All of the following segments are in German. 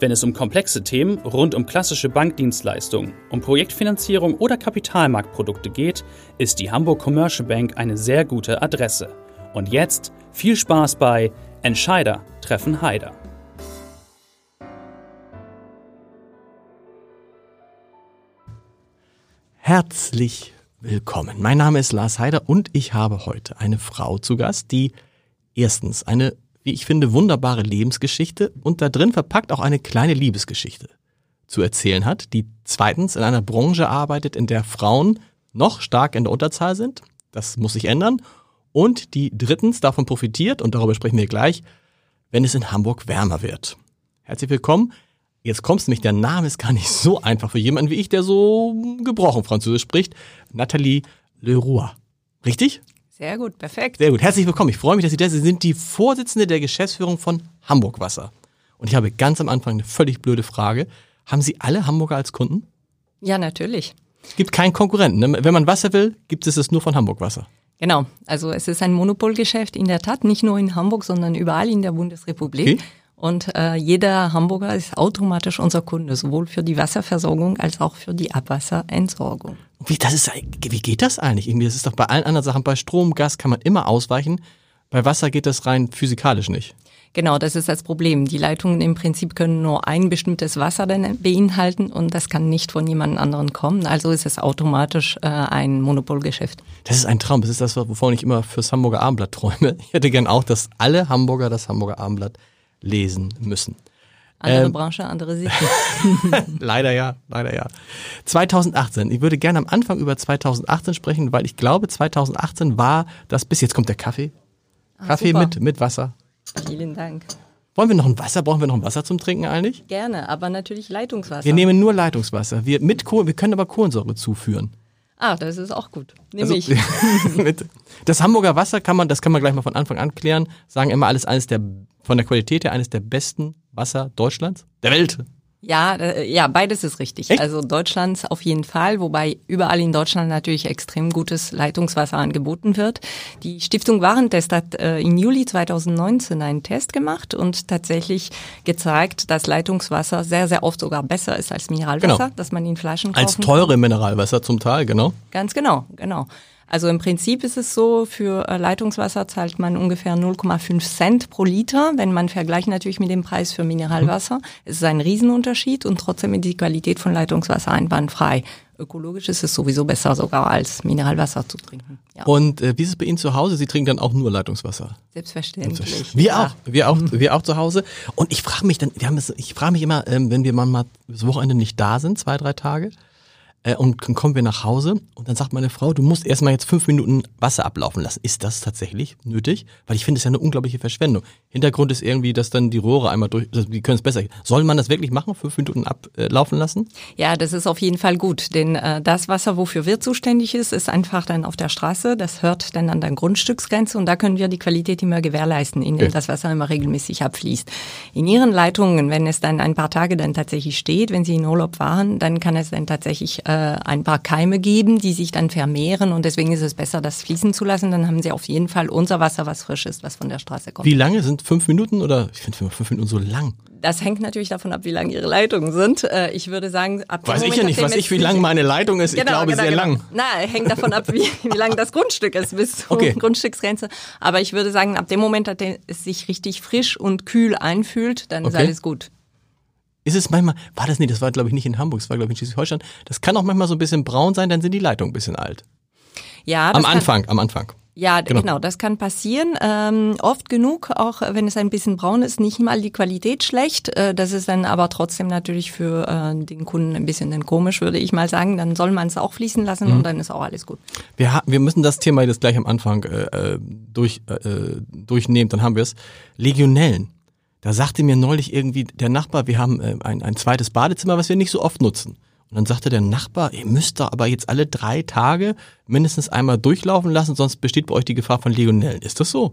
Wenn es um komplexe Themen rund um klassische Bankdienstleistungen, um Projektfinanzierung oder Kapitalmarktprodukte geht, ist die Hamburg Commercial Bank eine sehr gute Adresse. Und jetzt viel Spaß bei Entscheider treffen Heider. Herzlich willkommen. Mein Name ist Lars Heider und ich habe heute eine Frau zu Gast, die erstens eine wie ich finde, wunderbare Lebensgeschichte und da drin verpackt auch eine kleine Liebesgeschichte zu erzählen hat, die zweitens in einer Branche arbeitet, in der Frauen noch stark in der Unterzahl sind. Das muss sich ändern. Und die drittens davon profitiert, und darüber sprechen wir gleich, wenn es in Hamburg wärmer wird. Herzlich willkommen. Jetzt kommst du nämlich, der Name ist gar nicht so einfach für jemanden wie ich, der so gebrochen Französisch spricht. Nathalie Leroy. Richtig? Sehr gut, perfekt. Sehr gut. Herzlich willkommen. Ich freue mich, dass Sie da sind. Sie sind die Vorsitzende der Geschäftsführung von Hamburg Wasser. Und ich habe ganz am Anfang eine völlig blöde Frage. Haben Sie alle Hamburger als Kunden? Ja, natürlich. Es gibt keinen Konkurrenten. Ne? Wenn man Wasser will, gibt es es nur von Hamburg Wasser. Genau. Also es ist ein Monopolgeschäft in der Tat, nicht nur in Hamburg, sondern überall in der Bundesrepublik. Okay. Und äh, jeder Hamburger ist automatisch unser Kunde, sowohl für die Wasserversorgung als auch für die Abwasserentsorgung. Wie, das ist, wie geht das eigentlich? Irgendwie, das ist doch bei allen anderen Sachen, bei Strom, Gas kann man immer ausweichen. Bei Wasser geht das rein physikalisch nicht. Genau, das ist das Problem. Die Leitungen im Prinzip können nur ein bestimmtes Wasser beinhalten und das kann nicht von jemand anderen kommen. Also ist es automatisch äh, ein Monopolgeschäft. Das ist ein Traum. Das ist das, wovon ich immer fürs Hamburger Abendblatt träume. Ich hätte gern auch, dass alle Hamburger das Hamburger Abendblatt lesen müssen. Andere ähm, Branche, andere Sicht. leider ja, leider ja. 2018. Ich würde gerne am Anfang über 2018 sprechen, weil ich glaube, 2018 war das bis jetzt kommt der Kaffee. Ach, Kaffee mit, mit Wasser. Vielen Dank. Wollen wir noch ein Wasser? Brauchen wir noch ein Wasser zum Trinken eigentlich? Gerne, aber natürlich Leitungswasser. Wir nehmen nur Leitungswasser. Wir, mit Kohl, wir können aber Kohlensäure zuführen. Ah, das ist auch gut. Nehme also, ich. das Hamburger Wasser kann man, das kann man gleich mal von Anfang an klären, sagen immer alles eines der, von der Qualität her eines der besten Wasser Deutschlands, der Welt. Ja, äh, ja, beides ist richtig. Echt? Also Deutschlands auf jeden Fall, wobei überall in Deutschland natürlich extrem gutes Leitungswasser angeboten wird. Die Stiftung Warentest hat äh, im Juli 2019 einen Test gemacht und tatsächlich gezeigt, dass Leitungswasser sehr, sehr oft sogar besser ist als Mineralwasser, genau. dass man in Flaschen kaufen Als teure Mineralwasser zum Teil, genau. Ganz genau, genau. Also im Prinzip ist es so, für äh, Leitungswasser zahlt man ungefähr 0,5 Cent pro Liter. Wenn man vergleicht natürlich mit dem Preis für Mineralwasser, mhm. es ist ein Riesenunterschied und trotzdem ist die Qualität von Leitungswasser einwandfrei. Ökologisch ist es sowieso besser sogar als Mineralwasser zu trinken. Ja. Und äh, wie ist es bei Ihnen zu Hause? Sie trinken dann auch nur Leitungswasser? Selbstverständlich. Wir ja. auch, wir auch, wir auch zu Hause. Und ich frage mich dann, wir haben es, ich frage mich immer, ähm, wenn wir mal das Wochenende nicht da sind, zwei, drei Tage, äh, und dann kommen wir nach Hause und dann sagt meine Frau, du musst erstmal jetzt fünf Minuten Wasser ablaufen lassen. Ist das tatsächlich nötig? Weil ich finde es ja eine unglaubliche Verschwendung. Hintergrund ist irgendwie, dass dann die Rohre einmal durch, also die können es besser. Soll man das wirklich machen, fünf Minuten ablaufen lassen? Ja, das ist auf jeden Fall gut, denn äh, das Wasser, wofür wir zuständig ist, ist einfach dann auf der Straße. Das hört dann an der Grundstücksgrenze und da können wir die Qualität immer gewährleisten, indem okay. das Wasser immer regelmäßig abfließt. In Ihren Leitungen, wenn es dann ein paar Tage dann tatsächlich steht, wenn Sie in Urlaub waren, dann kann es dann tatsächlich äh, ein paar Keime geben, die sich dann vermehren und deswegen ist es besser, das fließen zu lassen. Dann haben Sie auf jeden Fall unser Wasser, was frisch ist, was von der Straße kommt. Wie lange sind fünf Minuten oder ich finde fünf Minuten so lang? Das hängt natürlich davon ab, wie lang Ihre Leitungen sind. Äh, ich würde sagen, ab Weiß ich ja nicht, weiß ich, wie lang meine Leitung ist. Genau, ich glaube, genau, sehr genau. lang. Na, hängt davon ab, wie, wie lang das Grundstück ist bis zur okay. Grundstücksgrenze. Aber ich würde sagen, ab dem Moment, dass es sich richtig frisch und kühl einfühlt, dann okay. ist alles gut. Ist es manchmal, war das nicht, das war glaube ich nicht in Hamburg, das war glaube ich in Schleswig-Holstein. Das kann auch manchmal so ein bisschen braun sein, dann sind die Leitungen ein bisschen alt. Ja, am Anfang, am Anfang. Ja, genau. genau, das kann passieren. Ähm, oft genug, auch wenn es ein bisschen braun ist, nicht mal die Qualität schlecht. Äh, das ist dann aber trotzdem natürlich für äh, den Kunden ein bisschen komisch, würde ich mal sagen. Dann soll man es auch fließen lassen mhm. und dann ist auch alles gut. Wir, wir müssen das Thema jetzt gleich am Anfang äh, äh durch, äh, durchnehmen, dann haben wir es. Legionellen Da sagte mir neulich irgendwie der Nachbar, wir haben äh, ein, ein zweites Badezimmer, was wir nicht so oft nutzen. Und dann sagte der Nachbar, ihr müsst da aber jetzt alle drei Tage mindestens einmal durchlaufen lassen, sonst besteht bei euch die Gefahr von Legionellen. Ist das so?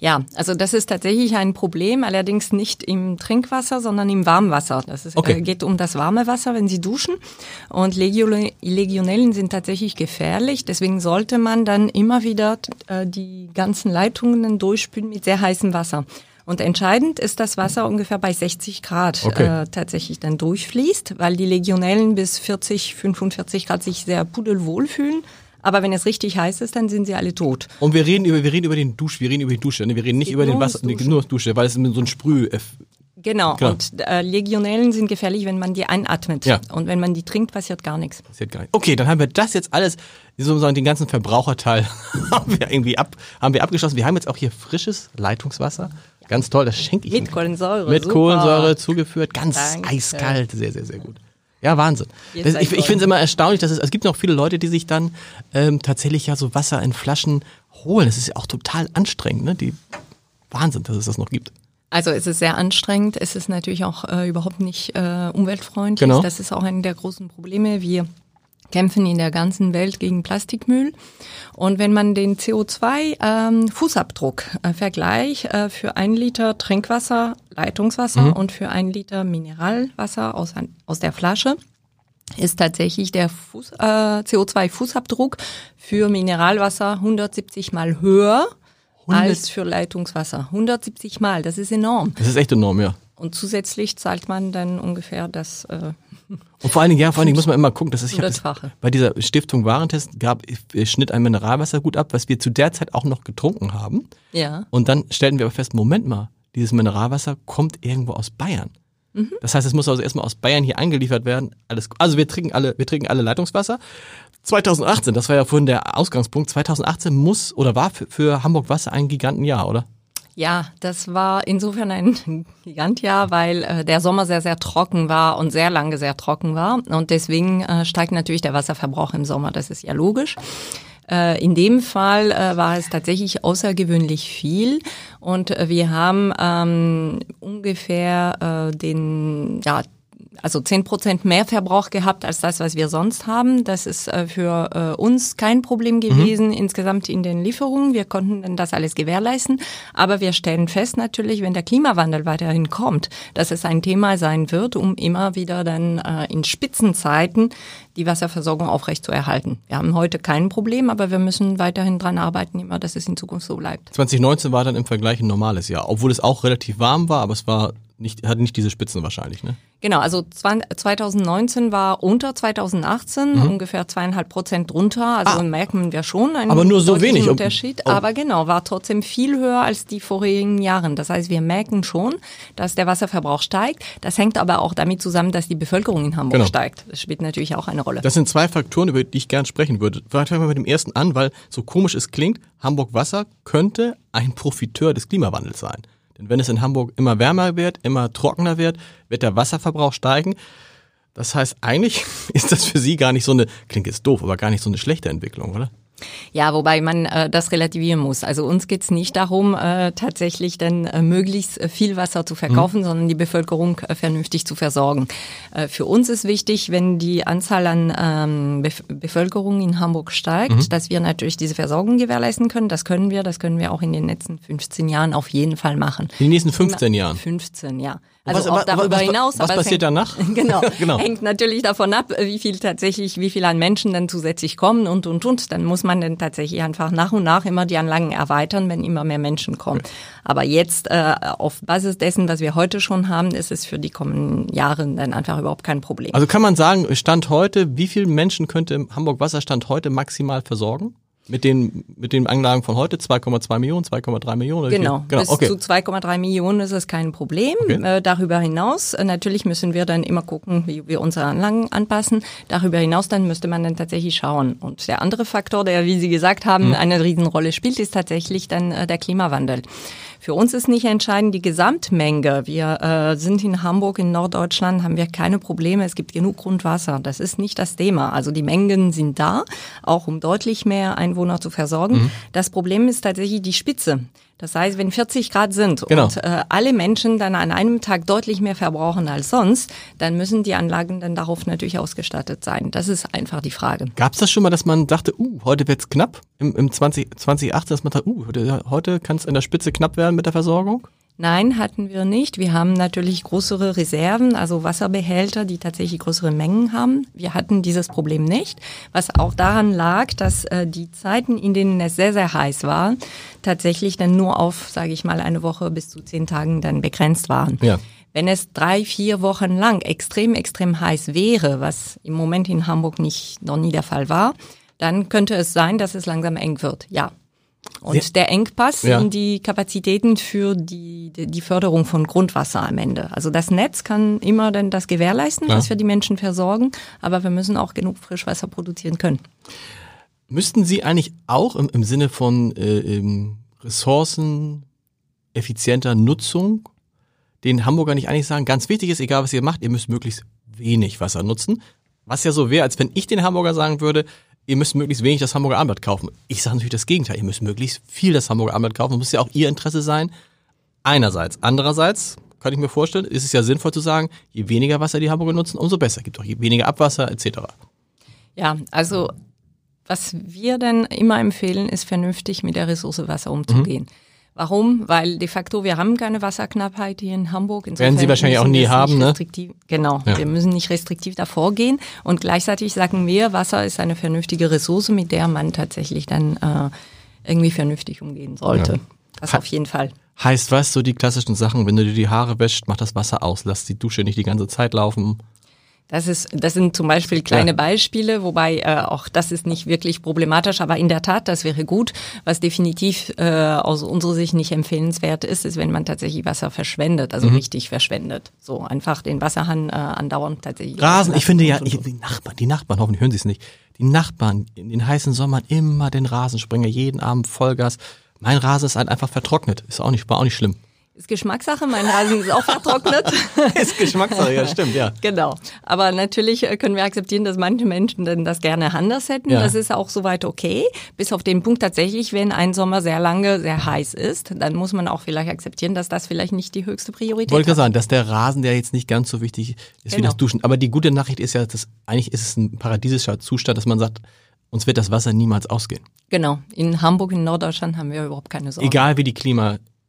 Ja, also das ist tatsächlich ein Problem, allerdings nicht im Trinkwasser, sondern im Warmwasser. Das ist, Okay. äh, geht um das warme Wasser, wenn Sie duschen. Und Legio- Legionellen sind tatsächlich gefährlich. Deswegen sollte man dann immer wieder äh, die ganzen Leitungen durchspülen mit sehr heißem Wasser. Und entscheidend ist, dass Wasser ungefähr bei 60 Grad Okay. äh, tatsächlich dann durchfließt, weil die Legionellen bis 40, 45 Grad sich sehr pudelwohl fühlen. Aber wenn es richtig heiß ist, dann sind sie alle tot. Und wir reden über, wir reden über den Dusch, wir reden über die Dusche, ne? wir reden nicht geht über den Wasser, Duschen. nur Dusche, weil es so ein Sprüh, Genau. Genau. Und äh, Legionellen sind gefährlich, wenn man die einatmet. Ja. Und wenn man die trinkt, passiert gar nichts. passiert gar nicht. Okay, dann haben wir das jetzt alles, sozusagen den ganzen Verbraucherteil haben wir irgendwie ab, haben wir abgeschlossen. Wir haben jetzt auch hier frisches Leitungswasser. Ganz toll, das schenke ich Mit Ihnen. Kohlensäure. Mit super. Kohlensäure zugeführt, ganz Danke. eiskalt, sehr, sehr, sehr gut. Ja, Wahnsinn. Das, ich ich finde es immer erstaunlich, dass es, es gibt noch viele Leute, die sich dann ähm, tatsächlich ja so Wasser in Flaschen holen. Das ist ja auch total anstrengend, ne? Die Wahnsinn, dass es das noch gibt. Also es ist sehr anstrengend. Es ist natürlich auch äh, überhaupt nicht äh, umweltfreundlich. Genau. Das ist auch ein der großen Probleme. Wir kämpfen in der ganzen Welt gegen Plastikmüll. Und wenn man den CO2-Fußabdruck äh, vergleicht äh, für ein Liter Trinkwasser, Leitungswasser und für ein Liter Mineralwasser aus, aus der Flasche, ist tatsächlich der Fuß, äh, CO2-Fußabdruck für Mineralwasser 170 mal höher 100 als für Leitungswasser. 170 mal, das ist enorm. Das ist echt enorm, ja. Und zusätzlich zahlt man dann ungefähr das. Äh, Und vor allen Dingen, ja, vor allen Dingen muss man immer gucken, dass ich Hundertfache. bei dieser Stiftung Warentest gab, äh, schnitt ein Mineralwasser gut ab, was wir zu der Zeit auch noch getrunken haben. ja. Und dann stellten wir aber fest, Moment mal, dieses Mineralwasser kommt irgendwo aus Bayern. Mhm. Das heißt, es muss also erstmal aus Bayern hier eingeliefert werden. Alles, also wir trinken alle, wir trinken alle Leitungswasser. 2018, das war ja vorhin der Ausgangspunkt, 2018 muss oder war für, für Hamburg Wasser ein Gigantenjahr, oder? Ja, das war insofern ein Gigantjahr, weil äh, der Sommer sehr, sehr trocken war und sehr lange sehr trocken war. Und deswegen äh, steigt natürlich der Wasserverbrauch im Sommer. Das ist ja logisch. Äh, in dem Fall äh, war es tatsächlich außergewöhnlich viel. Und äh, wir haben ähm, ungefähr äh, den, ja, also 10 Prozent mehr Verbrauch gehabt als das, was wir sonst haben. Das ist äh, für äh, uns kein Problem gewesen insgesamt in den Lieferungen. Wir konnten dann das alles gewährleisten. Aber wir stellen fest natürlich, wenn der Klimawandel weiterhin kommt, dass es ein Thema sein wird, um immer wieder dann äh, in Spitzenzeiten die Wasserversorgung aufrechtzuerhalten. Wir haben heute kein Problem, aber wir müssen weiterhin dran arbeiten, immer, dass es in Zukunft so bleibt. 2019 war dann im Vergleich ein normales Jahr, obwohl es auch relativ warm war, aber es war nicht, hatte nicht diese Spitzen wahrscheinlich, ne? Genau, also 20 2019 war unter 2018 ungefähr zweieinhalb Prozent drunter. Also Mhm. Ah. merken wir schon einen Aber nur so wenig. Unterschied. Oh. Aber genau, war trotzdem viel höher als die vorigen Jahren. Das heißt, wir merken schon, dass der Wasserverbrauch steigt. Das hängt aber auch damit zusammen, dass die Bevölkerung in Hamburg Genau. steigt. Das spielt natürlich auch eine Rolle. Das sind zwei Faktoren, über die ich gern sprechen würde. Vielleicht fangen wir mit dem ersten an, weil so komisch es klingt, Hamburg Wasser könnte ein Profiteur des Klimawandels sein. Denn wenn es in Hamburg immer wärmer wird, immer trockener wird, wird der Wasserverbrauch steigen. Das heißt, eigentlich ist das für Sie gar nicht so eine, klingt jetzt doof, aber gar nicht so eine schlechte Entwicklung, oder? Ja, wobei man äh, das relativieren muss. Also uns geht's nicht darum, äh, tatsächlich dann äh, möglichst äh, viel Wasser zu verkaufen, Mhm. sondern die Bevölkerung äh, vernünftig zu versorgen. Äh, für uns ist wichtig, wenn die Anzahl an ähm, Bef Bevölkerung in Hamburg steigt, Mhm. dass wir natürlich diese Versorgung gewährleisten können. Das können wir, das können wir auch in den letzten 15 Jahren auf jeden Fall machen. In den nächsten 15 Jahren. 15, ja. Also was- auch darüber was- hinaus. was passiert hängt, danach? Genau, Genau. Hängt natürlich davon ab, wie viel tatsächlich, wie viel an Menschen dann zusätzlich kommen und, und, und. Dann muss man dann tatsächlich einfach nach und nach immer die Anlagen erweitern, wenn immer mehr Menschen kommen. Aber jetzt, äh, auf Basis dessen, was wir heute schon haben, ist es für die kommenden Jahre dann einfach überhaupt kein Problem. Also kann man sagen, Stand heute, wie viele Menschen könnte Hamburg Wasserstand heute maximal versorgen? Mit den, mit den Anlagen von heute? 2,2 Millionen, 2,3 Millionen? Genau, genau bis okay. zu 2,3 Millionen ist es kein Problem. Okay. Äh, darüber hinaus, äh, natürlich müssen wir dann immer gucken, wie wir unsere Anlagen anpassen. Darüber hinaus dann müsste man dann tatsächlich schauen. Und der andere Faktor, der, wie Sie gesagt haben, Mhm. eine Riesenrolle spielt, ist tatsächlich dann äh, der Klimawandel. Für uns ist nicht entscheidend die Gesamtmenge. Wir äh, sind in Hamburg, in Norddeutschland, haben wir keine Probleme. Es gibt genug Grundwasser. Das ist nicht das Thema. Also die Mengen sind da, auch um deutlich mehr Einwohner zu versorgen. Das Problem ist tatsächlich die Spitze. Das heißt, wenn 40 Grad sind Genau. und äh, alle Menschen dann an einem Tag deutlich mehr verbrauchen als sonst, dann müssen die Anlagen dann darauf natürlich ausgestattet sein. Das ist einfach die Frage. Gab es das schon mal, dass man dachte, uh, heute wird's knapp im, im 20, 2018, dass man dachte, uh, heute, kann es in der Spitze knapp werden mit der Versorgung? Nein, hatten wir nicht. Wir haben natürlich größere Reserven, also Wasserbehälter, die tatsächlich größere Mengen haben. Wir hatten dieses Problem nicht, was auch daran lag, dass äh, die Zeiten, in denen es sehr, sehr heiß war, tatsächlich dann nur auf, sage ich mal, eine Woche bis zu zehn Tagen dann begrenzt waren. Ja. Wenn es drei, vier Wochen lang extrem, extrem heiß wäre, was im Moment in Hamburg nicht, noch nie der Fall war, dann könnte es sein, dass es langsam eng wird. Ja. Und Ja. der Engpass Ja. sind die Kapazitäten für die, die Förderung von Grundwasser am Ende. Also das Netz kann immer dann das gewährleisten, Ja. was wir die Menschen versorgen, aber wir müssen auch genug Frischwasser produzieren können. Müssten Sie eigentlich auch im, im Sinne von äh, ähm, Ressourcen effizienter Nutzung den Hamburger nicht eigentlich sagen, ganz wichtig ist, egal was ihr macht, ihr müsst möglichst wenig Wasser nutzen. Was ja so wäre, als wenn ich den Hamburger sagen würde, ihr müsst möglichst wenig das Hamburger Abendblatt kaufen. Ich sage natürlich das Gegenteil, ihr müsst möglichst viel das Hamburger Abendblatt kaufen. Das muss ja auch ihr Interesse sein. Einerseits. Andererseits kann ich mir vorstellen, ist es ja sinnvoll zu sagen, je weniger Wasser die Hamburger nutzen, umso besser. Gibt auch je weniger Abwasser etc. Ja, also was wir dann immer empfehlen, ist vernünftig mit der Ressource Wasser umzugehen. Warum? Weil de facto wir haben keine Wasserknappheit hier in Hamburg. Werden Sie wahrscheinlich auch nie haben, ne? Genau, Ja. wir müssen nicht restriktiv davor gehen. Und gleichzeitig sagen wir, Wasser ist eine vernünftige Ressource, mit der man tatsächlich dann äh, irgendwie vernünftig umgehen sollte. Ja. Das auf jeden Fall. Heißt was, so die klassischen Sachen, wenn du dir die Haare wäscht, mach das Wasser aus, lass die Dusche nicht die ganze Zeit laufen. Das ist, das sind zum Beispiel kleine Ja. Beispiele, wobei äh, auch das ist nicht wirklich problematisch, aber in der Tat, das wäre gut. Was definitiv äh, aus unserer Sicht nicht empfehlenswert ist, ist, wenn man tatsächlich Wasser verschwendet, Mhm. also richtig verschwendet. So einfach den Wasserhahn äh, andauernd tatsächlich. Rasen, ich finde ja, ich, die Nachbarn, die Nachbarn, hoffentlich hören sie es nicht, die Nachbarn in den heißen Sommern immer den Rasensprenger, jeden Abend Vollgas. Mein Rasen ist halt einfach vertrocknet. Ist auch nicht, war auch nicht schlimm. Ist Geschmackssache, mein Rasen ist auch vertrocknet. ist Geschmackssache, ja, stimmt, ja. Genau. Aber natürlich äh, können wir akzeptieren, dass manche Menschen denn das gerne anders hätten. Ja. Das ist auch soweit okay. Bis auf den Punkt tatsächlich, wenn ein Sommer sehr lange sehr heiß ist, dann muss man auch vielleicht akzeptieren, dass das vielleicht nicht die höchste Priorität Wollte hat. gerade sagen, dass der Rasen, der jetzt nicht ganz so wichtig ist wie Genau. das Duschen. Aber die gute Nachricht ist ja, dass eigentlich ist es ein paradiesischer Zustand, dass man sagt, uns wird das Wasser niemals ausgehen. Genau. In Hamburg, in Norddeutschland haben wir überhaupt keine Sorgen. Egal wie die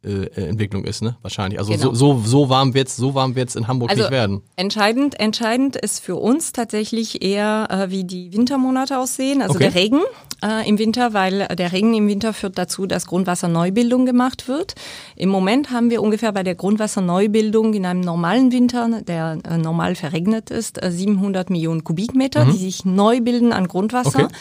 Klimaentwicklung ist, ne? Wahrscheinlich. Also Genau. so, so, so warm wird's, so warm wird's in Hamburg Also nicht werden. entscheidend, entscheidend ist für uns tatsächlich eher, äh, wie die Wintermonate aussehen, also Okay. der Regen äh, im Winter, weil der Regen im Winter führt dazu, dass Grundwasserneubildung gemacht wird. Im Moment haben wir ungefähr bei der Grundwasserneubildung in einem normalen Winter, der äh, normal verregnet ist, äh, 700 Millionen Kubikmeter, die sich neu bilden an Grundwasser. Mhm. Okay.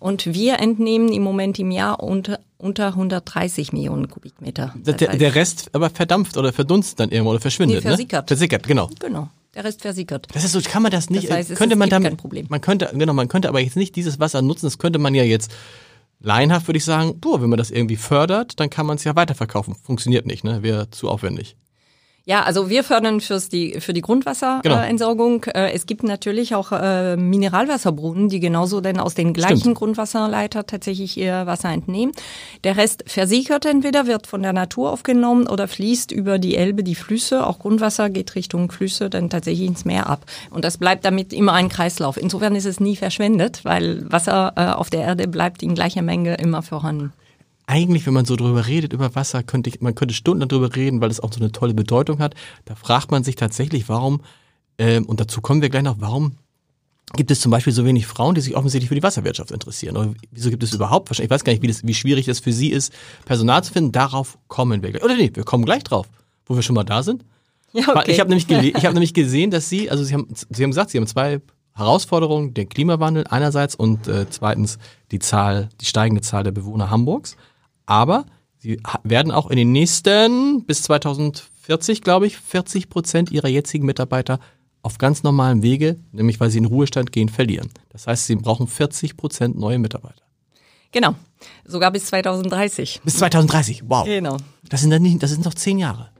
Und wir entnehmen im Moment im Jahr unter, unter 130 Millionen Kubikmeter. Der, der, Rest aber verdampft oder verdunstet dann irgendwo oder verschwindet, Nee, versickert. ne? Versickert, genau. Genau, der Rest versickert. Das ist so, kann man das nicht, Das heißt, es könnte ist- man damit, kein Problem. man könnte, genau, man könnte aber jetzt nicht dieses Wasser nutzen, das könnte man ja jetzt, laienhaft würde ich sagen, boah, wenn man das irgendwie fördert, dann kann man es ja weiterverkaufen. Funktioniert nicht, ne, wäre zu aufwendig. Ja, also wir fördern fürs die, für die Grundwasserentsorgung. Genau. Äh, es gibt natürlich auch äh, Mineralwasserbrunnen, die genauso denn aus den gleichen Stimmt. Grundwasserleiter tatsächlich ihr Wasser entnehmen. Der Rest versickert entweder, wird von der Natur aufgenommen oder fließt über die Elbe, die Flüsse. Auch Grundwasser geht Richtung Flüsse dann tatsächlich ins Meer ab. Und das bleibt damit immer ein Kreislauf. Insofern ist es nie verschwendet, weil Wasser äh, auf der Erde bleibt in gleicher Menge immer vorhanden. Eigentlich, wenn man so drüber redet, über Wasser, könnte ich, man könnte Stunden darüber reden, weil es auch so eine tolle Bedeutung hat. Da fragt man sich tatsächlich, warum, ähm, und dazu kommen wir gleich noch, warum gibt es zum Beispiel so wenig Frauen, die sich offensichtlich für die Wasserwirtschaft interessieren? Oder wieso gibt es überhaupt, wahrscheinlich, ich weiß gar nicht, wie, das, wie schwierig das für Sie ist, Personal zu finden. Darauf kommen wir gleich. Oder nee, wir kommen gleich drauf, wo wir schon mal da sind. Ja, Weil Ich habe nämlich, ich hab nämlich gesehen, dass Sie, also Sie haben, Sie haben gesagt, Sie haben zwei Herausforderungen, den Klimawandel einerseits und äh, zweitens die Zahl, die steigende Zahl der Bewohner Hamburgs. Aber Sie werden auch in den nächsten, bis 2040, glaube ich, 40 Prozent Ihrer jetzigen Mitarbeiter auf ganz normalem Wege, nämlich weil sie in Ruhestand gehen, verlieren. Das heißt, Sie brauchen 40 Prozent neue Mitarbeiter. Genau. Sogar bis 2030. Bis 2030, wow. Genau. Das sind dann nicht, das sind noch zehn Jahre.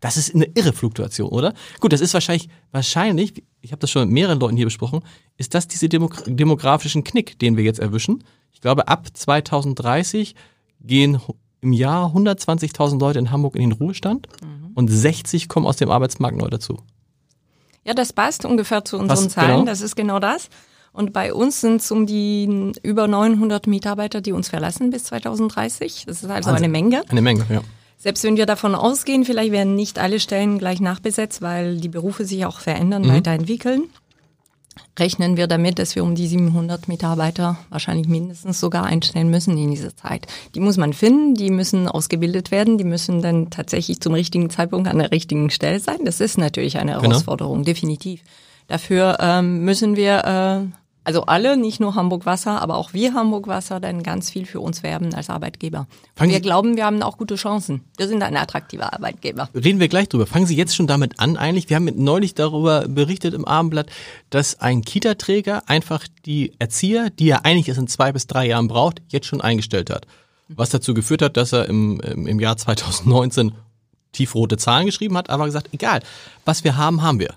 Das ist eine irre Fluktuation, oder? Gut, das ist wahrscheinlich, wahrscheinlich, ich habe das schon mit mehreren Leuten hier besprochen, ist das diese Demok demografischen Knick, den wir jetzt erwischen. Ich glaube, ab 2030 gehen im Jahr 120.000 Leute in Hamburg in den Ruhestand Mhm. und 60 kommen aus dem Arbeitsmarkt neu dazu. Ja, das passt ungefähr zu unseren Was, Zahlen. genau? Das ist genau das. Und bei uns sind es um die über 900 Mitarbeiter, die uns verlassen bis 2030. Das ist also Wahnsinn. eine Menge. Eine Menge, ja. Selbst wenn wir davon ausgehen, vielleicht werden nicht alle Stellen gleich nachbesetzt, weil die Berufe sich auch verändern, Mhm. weiterentwickeln, rechnen wir damit, dass wir um die 700 Mitarbeiter wahrscheinlich mindestens sogar einstellen müssen in dieser Zeit. Die muss man finden, die müssen ausgebildet werden, die müssen dann tatsächlich zum richtigen Zeitpunkt an der richtigen Stelle sein. Das ist natürlich eine Genau. Herausforderung, definitiv. Dafür ähm, müssen wir äh, also alle, nicht nur Hamburg Wasser, aber auch wir Hamburg Wasser, dann ganz viel für uns werben als Arbeitgeber. Wir Sie- glauben, wir haben auch gute Chancen. Wir sind ein attraktiver Arbeitgeber. Reden wir gleich drüber. Fangen Sie jetzt schon damit an eigentlich. Wir haben neulich darüber berichtet im Abendblatt, dass ein Kita-Träger einfach die Erzieher, die er eigentlich erst in zwei bis drei Jahren braucht, jetzt schon eingestellt hat. Was dazu geführt hat, dass er im, im im Jahr 2019 tiefrote Zahlen geschrieben hat, aber gesagt, egal, was wir haben, haben wir.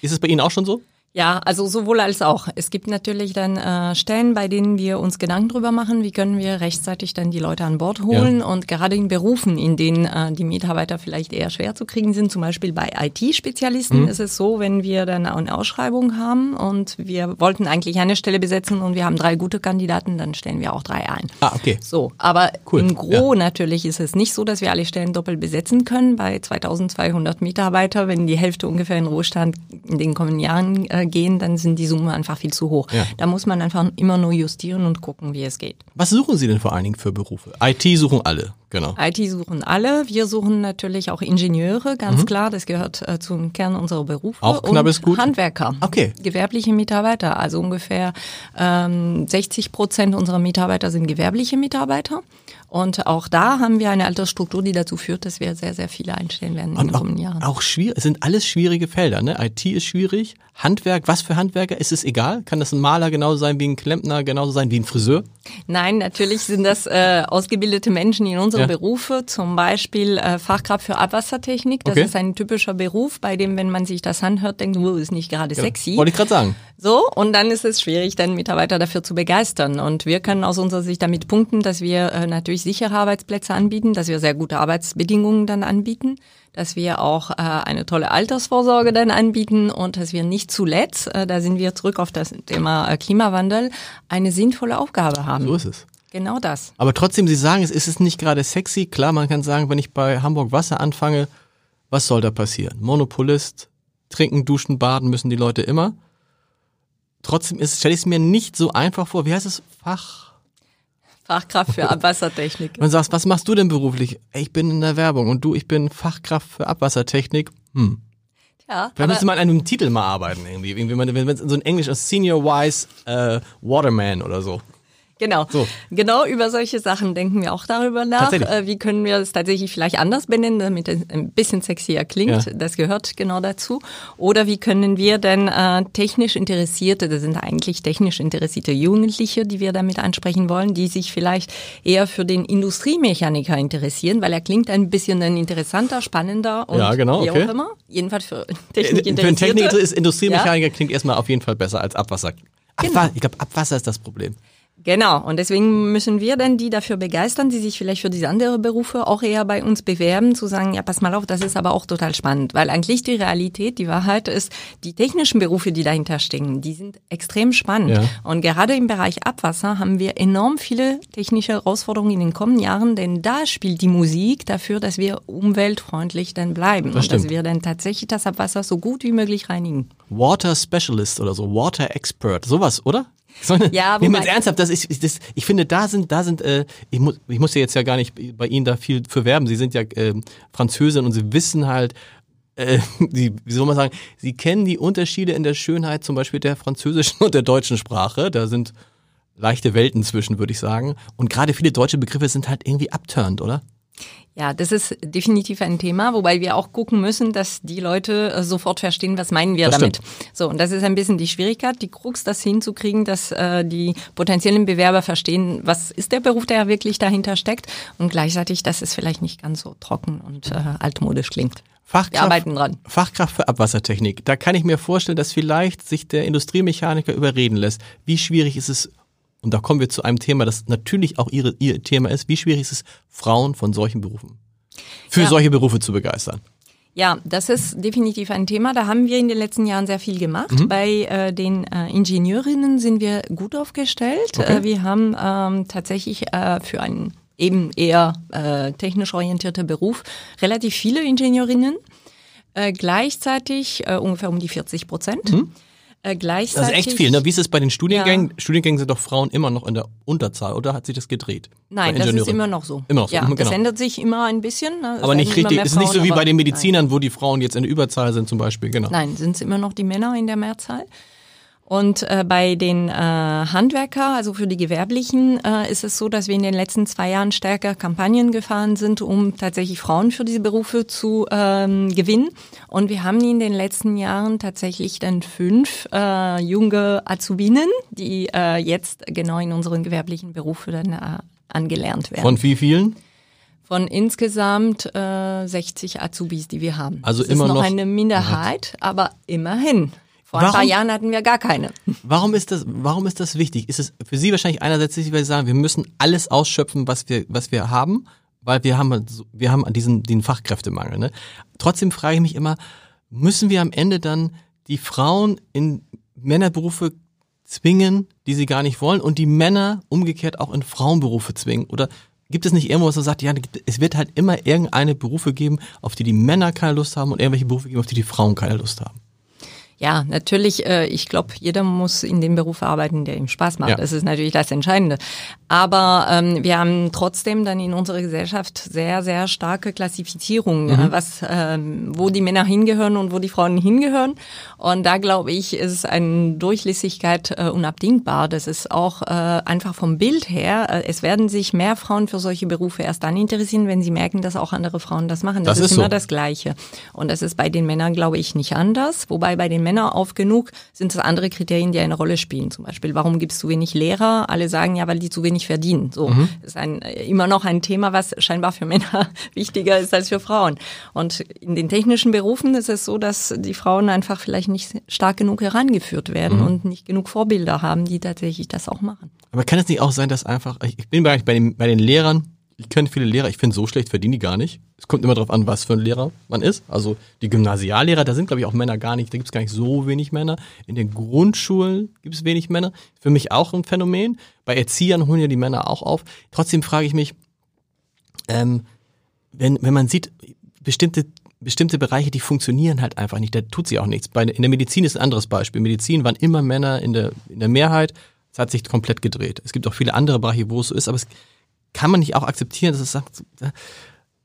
Ist es bei Ihnen auch schon so? Ja, also sowohl als auch. Es gibt natürlich dann äh, Stellen, bei denen wir uns Gedanken drüber machen, wie können wir rechtzeitig dann die Leute an Bord holen. Und gerade in Berufen, in denen äh, die Mitarbeiter vielleicht eher schwer zu kriegen sind, zum Beispiel bei IT-Spezialisten, ist es so, wenn wir dann eine Ausschreibung haben und wir wollten eigentlich eine Stelle besetzen und wir haben drei gute Kandidaten, dann stellen wir auch drei ein. Ah, okay. So, aber Cool, im Gro natürlich ist es nicht so, dass wir alle Stellen doppelt besetzen können. Bei 2200 Mitarbeiter, wenn die Hälfte ungefähr in Ruhestand in den kommenden Jahren äh, gehen, dann sind die Summen einfach viel zu hoch. Ja. Da muss man einfach immer nur justieren und gucken, wie es geht. Was suchen Sie denn vor allen Dingen für Berufe? IT suchen alle, genau. IT suchen alle. Wir suchen natürlich auch Ingenieure, ganz klar. Das gehört äh, zum Kern unserer Berufe. Mhm. Auch knapp und ist gut? Handwerker. Okay. Gewerbliche Mitarbeiter. Also ungefähr ähm, 60 Prozent unserer Mitarbeiter sind gewerbliche Mitarbeiter. Und auch da haben wir eine Altersstruktur, die dazu führt, dass wir sehr, sehr viele einstellen werden in den kommenden Jahren. auch schwierig, es sind alles schwierige Felder, ne? IT ist schwierig, Handwerk, was für Handwerker, ist es egal? Kann das ein Maler genauso sein wie ein Klempner, genauso sein wie ein Friseur? Nein, natürlich sind das äh, ausgebildete Menschen in unseren Ja. Berufe, zum Beispiel äh, Fachkraft für Abwassertechnik. Das Okay. ist ein typischer Beruf, bei dem, wenn man sich das anhört, denkt, oh, ist nicht gerade sexy. Wollte ich gerade sagen. So, und dann ist es schwierig, dann Mitarbeiter dafür zu begeistern. Und wir können aus unserer Sicht damit punkten, dass wir äh, natürlich sichere Arbeitsplätze anbieten, dass wir sehr gute Arbeitsbedingungen dann anbieten, dass wir auch äh, eine tolle Altersvorsorge dann anbieten und dass wir nicht zuletzt, äh, da sind wir zurück auf das Thema Klimawandel, eine sinnvolle Aufgabe haben. So ist es. Genau das. Aber trotzdem, Sie sagen, es ist es nicht gerade sexy. Klar, man kann sagen, wenn ich bei Hamburg Wasser anfange, was soll da passieren? Monopolist, trinken, duschen, baden müssen die Leute immer. Trotzdem ist, stelle ich es mir nicht so einfach vor. Wie heißt es? Fach. Fachkraft für Abwassertechnik. Man sagt, was machst du denn beruflich? Ich bin in der Werbung und du, ich bin Fachkraft für Abwassertechnik. Hm. Ja, Vielleicht müsste man an einem Titel mal arbeiten irgendwie. irgendwie wenn es in so ein Englisch ist, Senior Wise äh, Waterman oder so. Genau. So. Genau über solche Sachen denken wir auch darüber nach. Äh, wie können wir es tatsächlich vielleicht anders benennen, damit es ein bisschen sexier klingt. Ja. Das gehört genau dazu. Oder wie können wir denn äh, technisch Interessierte, das sind eigentlich technisch interessierte Jugendliche, die wir damit ansprechen wollen, die sich vielleicht eher für den Industriemechaniker interessieren, weil er klingt ein bisschen dann interessanter, spannender und Ja, genau, wie okay. auch immer. Jedenfalls für Äh, Technikinteressierte. Für einen Techniker ist Industriemechaniker klingt erstmal auf jeden Fall besser als Abwasser. Abwa Ich glaube, Abwasser ist das Problem. Genau, und deswegen müssen wir dann die dafür begeistern, die sich vielleicht für diese andere Berufe auch eher bei uns bewerben, zu sagen, ja, pass mal auf, das ist aber auch total spannend, weil eigentlich die Realität, die Wahrheit ist, die technischen Berufe, die dahinter stecken, die sind extrem spannend. Ja. Und gerade im Bereich Abwasser haben wir enorm viele technische Herausforderungen in den kommenden Jahren, denn da spielt die Musik dafür, dass wir umweltfreundlich dann bleiben und stimmt. dass wir dann tatsächlich das Abwasser so gut wie möglich reinigen. Water Specialist oder so, Water Expert, sowas, oder? So eine, Ja, nee, wobei- jetzt ernsthaft, das ist, ich- das, ich finde, da sind, da sind, äh, ich muss, ich muss ja jetzt ja gar nicht bei Ihnen da viel für werben. Sie sind ja ähm, Französin und Sie wissen halt, äh, die, wie soll man sagen, Sie kennen die Unterschiede in der Schönheit zum Beispiel der französischen und der deutschen Sprache. Da sind leichte Welten zwischen, würde ich sagen. Und gerade viele deutsche Begriffe sind halt irgendwie abturnt, oder? Ja, das ist definitiv ein Thema, wobei wir auch gucken müssen, dass die Leute äh, sofort verstehen, was meinen wir Das damit. stimmt. So, und das ist ein bisschen die Schwierigkeit, die Krux, das hinzukriegen, dass äh, die potenziellen Bewerber verstehen, was ist der Beruf, der wirklich dahinter steckt und gleichzeitig, dass es vielleicht nicht ganz so trocken und äh, altmodisch klingt. Fachkraft, Wir arbeiten dran. Fachkraft für Abwassertechnik. Da kann ich mir vorstellen, dass vielleicht sich der Industriemechaniker überreden lässt. Wie schwierig ist es, Und da kommen wir zu einem Thema, das natürlich auch ihre, ihr Thema ist. Wie schwierig ist es, Frauen von solchen Berufen, für Ja. solche Berufe zu begeistern? Ja, das ist definitiv ein Thema. Da haben wir in den letzten Jahren sehr viel gemacht. Mhm. Bei äh, den äh, Ingenieurinnen sind wir gut aufgestellt. Okay. Äh, wir haben ähm, tatsächlich äh, für einen eben eher äh, technisch orientierter Beruf relativ viele Ingenieurinnen. Äh, gleichzeitig äh, ungefähr um die 40 Prozent. Äh, Mhm. Das gleichzeitig ist echt viel, ne? Wie ist es bei den Studiengängen? Studiengängen sind doch Frauen immer noch in der Unterzahl, oder hat sich das gedreht? Nein, das ist immer noch so. Immer noch so, Ja, mhm, das genau. ändert sich immer ein bisschen. ne? Es Aber nicht richtig, mehr ist nicht so wie bei den nein. Medizinern, wo die Frauen jetzt in der Überzahl sind zum Beispiel, genau. Nein, sind es immer noch die Männer in der Mehrzahl. Und äh, bei den äh, Handwerker, also für die Gewerblichen, äh, ist es so, dass wir in den letzten zwei Jahren stärker Kampagnen gefahren sind, um tatsächlich Frauen für diese Berufe zu ähm, gewinnen. Und wir haben in den letzten Jahren tatsächlich dann fünf äh, junge Azubinen, die äh, jetzt genau in unseren gewerblichen Berufe dann äh, angelernt werden. Von wie vielen? Von insgesamt äh, 60 Azubis, die wir haben. Also das immer ist noch, noch- eine Minderheit, aber immerhin. Vor ein paar Warum- Jahren hatten wir gar keine. Warum ist das, warum ist das wichtig? Ist es für Sie wahrscheinlich einerseits wichtig, weil Sie sagen, wir müssen alles ausschöpfen, was wir, was wir haben, weil wir haben, halt wir haben diesen, den Fachkräftemangel, ne? Trotzdem frage ich mich immer, müssen wir am Ende dann die Frauen in Männerberufe zwingen, die sie gar nicht wollen und die Männer umgekehrt auch in Frauenberufe zwingen? Oder gibt es nicht irgendwo, was man sagt, ja, es wird halt immer irgendeine Berufe geben, auf die die Männer keine Lust haben und irgendwelche Berufe geben, auf die die Frauen keine Lust haben? Ja, natürlich, äh, ich glaube, jeder muss in dem Beruf arbeiten, der ihm Spaß macht. Ja. Das ist natürlich das Entscheidende. Aber ähm, wir haben trotzdem dann in unserer Gesellschaft sehr, sehr starke Klassifizierungen, Mhm. äh, was, ähm, wo die Männer hingehören und wo die Frauen hingehören. Und da glaube ich, ist eine Durchlässigkeit äh, unabdingbar. Das ist auch äh, einfach vom Bild her. Äh, es werden sich mehr Frauen für solche Berufe erst dann interessieren, wenn sie merken, dass auch andere Frauen das machen. Das, Das ist, ist immer so. das Gleiche. Und das ist bei den Männern, glaube ich, nicht anders. Wobei bei den Männern auf genug sind es andere Kriterien, die eine Rolle spielen. Zum Beispiel, warum gibt es zu wenig Lehrer? Alle sagen ja, weil die zu wenig verdienen. So, Mhm. das ist ein, äh, immer noch ein Thema, was scheinbar für Männer wichtiger ist als für Frauen. Und in den technischen Berufen ist es so, dass die Frauen einfach vielleicht nicht stark genug herangeführt werden Mhm. und nicht genug Vorbilder haben, die tatsächlich das auch machen. Aber kann es nicht auch sein, dass einfach, ich ich bin bei, bei, den, bei den Lehrern, ich kenne viele Lehrer, ich finde, so schlecht verdienen die gar nicht. Es kommt immer darauf an, was für ein Lehrer man ist. Also die Gymnasiallehrer, da sind, glaube ich, auch Männer gar nicht, da gibt es gar nicht so wenig Männer. In den Grundschulen gibt es wenig Männer. Für mich auch ein Phänomen. Bei Erziehern holen ja die Männer auch auf. Trotzdem frage ich mich, ähm, wenn, wenn man sieht, bestimmte, bestimmte Bereiche, die funktionieren halt einfach nicht, da tut sie auch nichts. Bei, in der Medizin ist ein anderes Beispiel. Medizin waren immer Männer in der, in der Mehrheit. Es hat sich komplett gedreht. Es gibt auch viele andere Bereiche, wo es so ist, aber es kann man nicht auch akzeptieren, dass es sagt,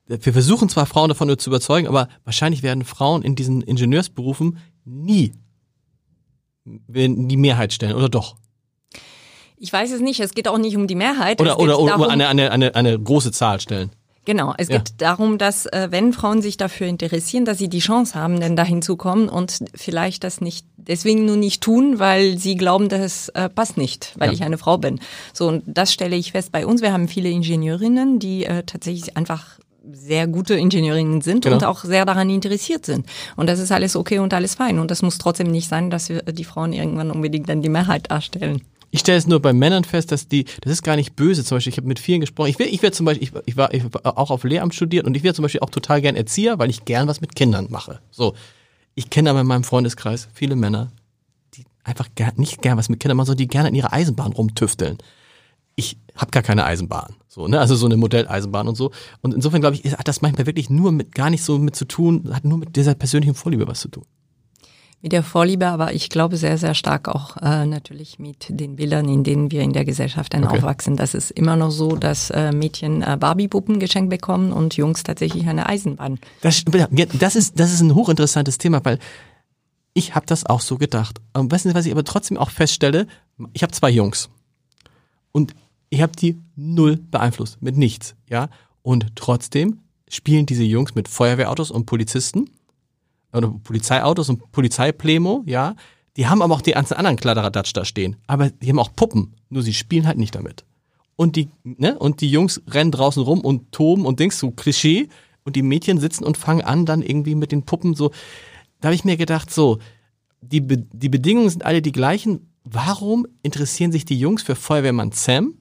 wir versuchen zwar Frauen davon nur zu überzeugen, aber wahrscheinlich werden Frauen in diesen Ingenieursberufen nie die Mehrheit stellen, oder doch? Ich weiß es nicht, es geht auch nicht um die Mehrheit. Oder, oder, oder darum, eine, eine, eine, eine große Zahl stellen. Genau, es Ja. geht darum, dass äh, wenn Frauen sich dafür interessieren, dass sie die Chance haben, denn dahin zu kommen und vielleicht das nicht deswegen nur nicht tun, weil sie glauben, das äh, passt nicht, weil Ja. ich eine Frau bin. So und das stelle ich fest bei uns. Wir haben viele Ingenieurinnen, die äh, tatsächlich einfach sehr gute Ingenieurinnen sind Genau. und auch sehr daran interessiert sind. Und das ist alles okay und alles fein. Und das muss trotzdem nicht sein, dass wir die Frauen irgendwann unbedingt dann die Mehrheit darstellen. Ich stelle es nur bei Männern fest, dass die, das ist gar nicht böse. Zum Beispiel, ich habe mit vielen gesprochen. Ich will, ich werde zum Beispiel, ich, ich war, ich war auch auf Lehramt studiert und ich wäre zum Beispiel auch total gern Erzieher, weil ich gern was mit Kindern mache. So, ich kenne aber in meinem Freundeskreis viele Männer, die einfach gern, nicht gern was mit Kindern machen, sondern die gerne in ihrer Eisenbahn rumtüfteln. Ich habe gar keine Eisenbahn, so ne, also so eine Modelleisenbahn und so. Und insofern glaube ich, hat das manchmal wirklich nur mit gar nicht so mit zu tun, hat nur mit dieser persönlichen Vorliebe was zu tun. Mit der Vorliebe, aber ich glaube sehr, sehr stark auch äh, natürlich mit den Bildern, in denen wir in der Gesellschaft dann Okay. aufwachsen. Das ist immer noch so, dass äh, Mädchen äh, Barbie-Puppen geschenkt bekommen und Jungs tatsächlich eine Eisenbahn. Das, das, ist, das ist ein hochinteressantes Thema, weil ich habe das auch so gedacht. Und weißt du, was ich aber trotzdem auch feststelle? Ich habe zwei Jungs und ich habe die null beeinflusst, mit nichts, ja. Und trotzdem spielen diese Jungs mit Feuerwehrautos und Polizisten oder Polizeiautos und Polizeiplemo, ja. Die haben aber auch die ganzen anderen Kladderadatsch da stehen. Aber die haben auch Puppen, nur sie spielen halt nicht damit. Und die, ne, und die Jungs rennen draußen rum und toben und denkst so Klischee. Und die Mädchen sitzen und fangen an, dann irgendwie mit den Puppen so. Da habe ich mir gedacht, so, die, Be die Bedingungen sind alle die gleichen. warum interessieren sich die Jungs für Feuerwehrmann Sam?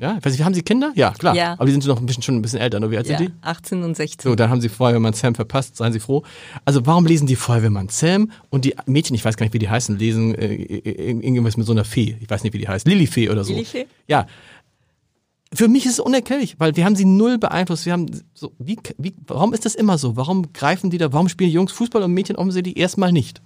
Ja, ich weiß nicht, haben sie Kinder? Ja, klar. Ja. Aber die sind noch ein bisschen, schon ein bisschen älter. ne? Wie alt Ja, sind die? 18 und 16. So, dann haben sie Feuerwehrmann Sam verpasst, seien sie froh. Also warum lesen die Feuerwehrmann Sam und die Mädchen, ich weiß gar nicht, wie die heißen, lesen äh, ir- irgendwas mit so einer Fee. Ich weiß nicht, wie die heißt. Lilifee oder so. Lilifee? Ja. Für mich ist es unerklärlich, weil wir haben sie null beeinflusst. Wir haben so, wie, wie, warum ist das immer so? Warum greifen die da, warum spielen Jungs Fußball und Mädchen offensichtlich erstmal nicht?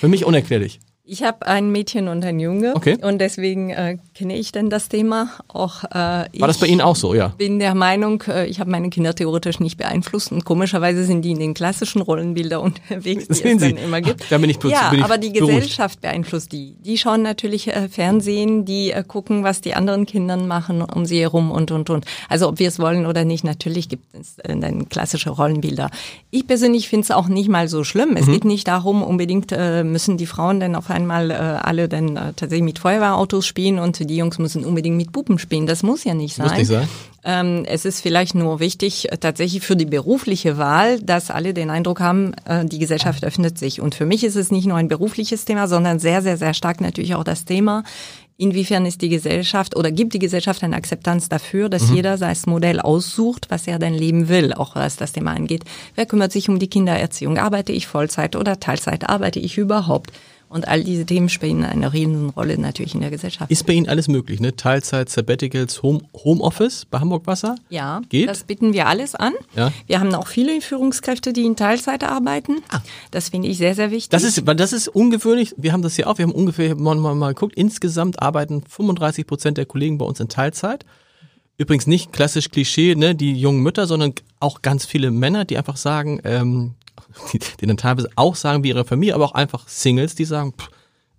Für mich unerklärlich. Ich habe ein Mädchen und ein Junge Okay. und deswegen äh, kenne ich denn das Thema. Auch äh, War das bei Ihnen auch so, ja? bin der Meinung, äh, ich habe meine Kinder theoretisch nicht beeinflusst und komischerweise sind die in den klassischen Rollenbildern unterwegs, die Sehen es Sie. dann immer gibt. Da bin ich ja, bin ich aber die beruhigt. Gesellschaft beeinflusst die. Die schauen natürlich äh, Fernsehen, die äh, gucken, was die anderen Kindern machen um sie herum und und und. Also ob wir es wollen oder nicht, natürlich gibt es äh, dann klassische Rollenbilder. Ich persönlich finde es auch nicht mal so schlimm. Mhm. Es geht nicht darum, unbedingt äh, müssen die Frauen dann auf einmal äh, alle dann äh, tatsächlich mit Feuerwehrautos spielen und die Jungs müssen unbedingt mit Puppen spielen. Das muss ja nicht sein. Muss nicht sein. Ähm, es ist vielleicht nur wichtig, äh, tatsächlich für die berufliche Wahl, dass alle den Eindruck haben, äh, die Gesellschaft öffnet sich. Und für mich ist es nicht nur ein berufliches Thema, sondern sehr, sehr, sehr stark natürlich auch das Thema, inwiefern ist die Gesellschaft oder gibt die Gesellschaft eine Akzeptanz dafür, dass jeder sein Modell aussucht, was er denn leben will, auch was das Thema angeht. Wer kümmert sich um die Kindererziehung? Arbeite ich Vollzeit oder Teilzeit? Arbeite ich überhaupt? Und all diese Themen spielen eine Riesenrolle natürlich in der Gesellschaft. Ist bei Ihnen alles möglich, ne? Teilzeit, Sabbaticals, Home, Homeoffice bei Hamburg Wasser? Ja, Geht? das bieten wir alles an. Ja. Wir haben auch viele Führungskräfte, die in Teilzeit arbeiten. Das finde ich sehr, sehr wichtig. Das ist, das ist ungewöhnlich. Wir haben das hier auch. Wir haben ungefähr, mal, mal, mal geguckt, insgesamt arbeiten 35 Prozent der Kollegen bei uns in Teilzeit. Übrigens nicht klassisch Klischee, ne, die jungen Mütter, sondern auch ganz viele Männer, die einfach sagen, ähm, die, die dann teilweise auch sagen wie ihre Familie, aber auch einfach Singles, die sagen, pff,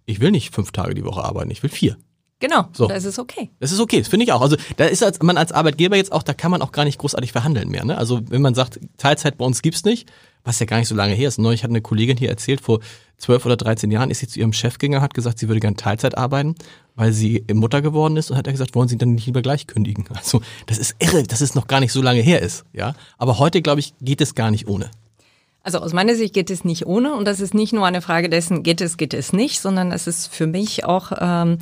ich will nicht fünf Tage die Woche arbeiten, ich will vier. genau, So. das ist okay. Das ist okay, das finde ich auch. Also da ist als, man als Arbeitgeber jetzt auch, da kann man auch gar nicht großartig verhandeln mehr. Ne? Also wenn man sagt, Teilzeit bei uns gibt's nicht, was ja gar nicht so lange her ist. Neulich hat eine Kollegin hier erzählt, vor zwölf oder 13 Jahren ist sie zu ihrem Chef gegangen, hat gesagt, sie würde gerne Teilzeit arbeiten, weil sie Mutter geworden ist und hat er gesagt, wollen Sie dann nicht lieber gleich kündigen? Also das ist irre, dass es noch gar nicht so lange her ist. Ja, aber heute glaube ich geht es gar nicht ohne. Also aus meiner Sicht geht es nicht ohne und das ist nicht nur eine Frage dessen, geht es, geht es nicht, sondern es ist für mich auch ähm,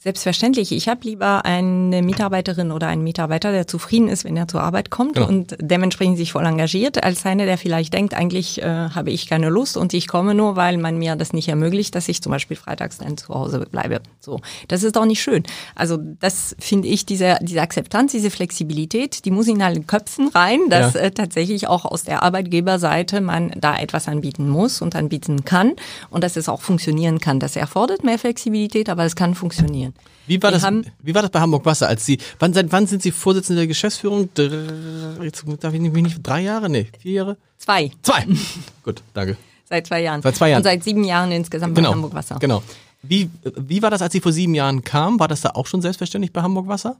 selbstverständlich. Ich habe lieber eine Mitarbeiterin oder einen Mitarbeiter, der zufrieden ist, wenn er zur Arbeit kommt Genau. und dementsprechend sich voll engagiert, als einer, der vielleicht denkt, eigentlich äh, habe ich keine Lust und ich komme nur, weil man mir das nicht ermöglicht, dass ich zum Beispiel freitags dann zu Hause bleibe. So, das ist doch nicht schön. Also das finde ich, diese, diese Akzeptanz, diese Flexibilität, die muss in allen Köpfen rein, dass Ja. äh, tatsächlich auch aus der Arbeitgeberseite man da etwas anbieten muss und anbieten kann und dass es auch funktionieren kann. Das erfordert mehr Flexibilität, aber es kann funktionieren. Wie war Wir das? haben- Wie war das bei Hamburg Wasser? Als Sie, wann, seit wann sind Sie Vorsitzende der Geschäftsführung? Dr- Jetzt darf ich nicht, nicht drei Jahre? Nee, vier Jahre? Zwei, Zwei. Gut, danke. seit zwei Jahren. Seit zwei Jahren. Und seit sieben Jahren insgesamt Genau. bei Hamburg Wasser. Genau. Wie, wie war das, als Sie vor sieben Jahren kamen? War das da auch schon selbstverständlich bei Hamburg Wasser?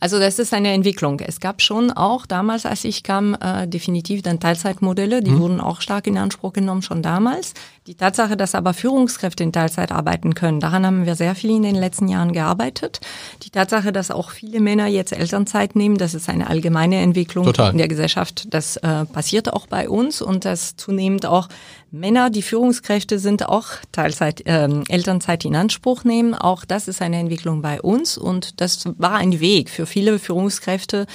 Also das ist eine Entwicklung. Es gab schon auch damals, als ich kam, äh, definitiv dann Teilzeitmodelle, die wurden auch stark in Anspruch genommen schon damals. Die Tatsache, dass aber Führungskräfte in Teilzeit arbeiten können, daran haben wir sehr viel in den letzten Jahren gearbeitet. Die Tatsache, dass auch viele Männer jetzt Elternzeit nehmen, das ist eine allgemeine Entwicklung Total. in der Gesellschaft. Das äh, passiert auch bei uns und dass zunehmend auch Männer, die Führungskräfte sind, auch Teilzeit, ähm, Elternzeit in Anspruch nehmen. Auch das ist eine Entwicklung bei uns und das war ein Weg für viele Führungskräfte,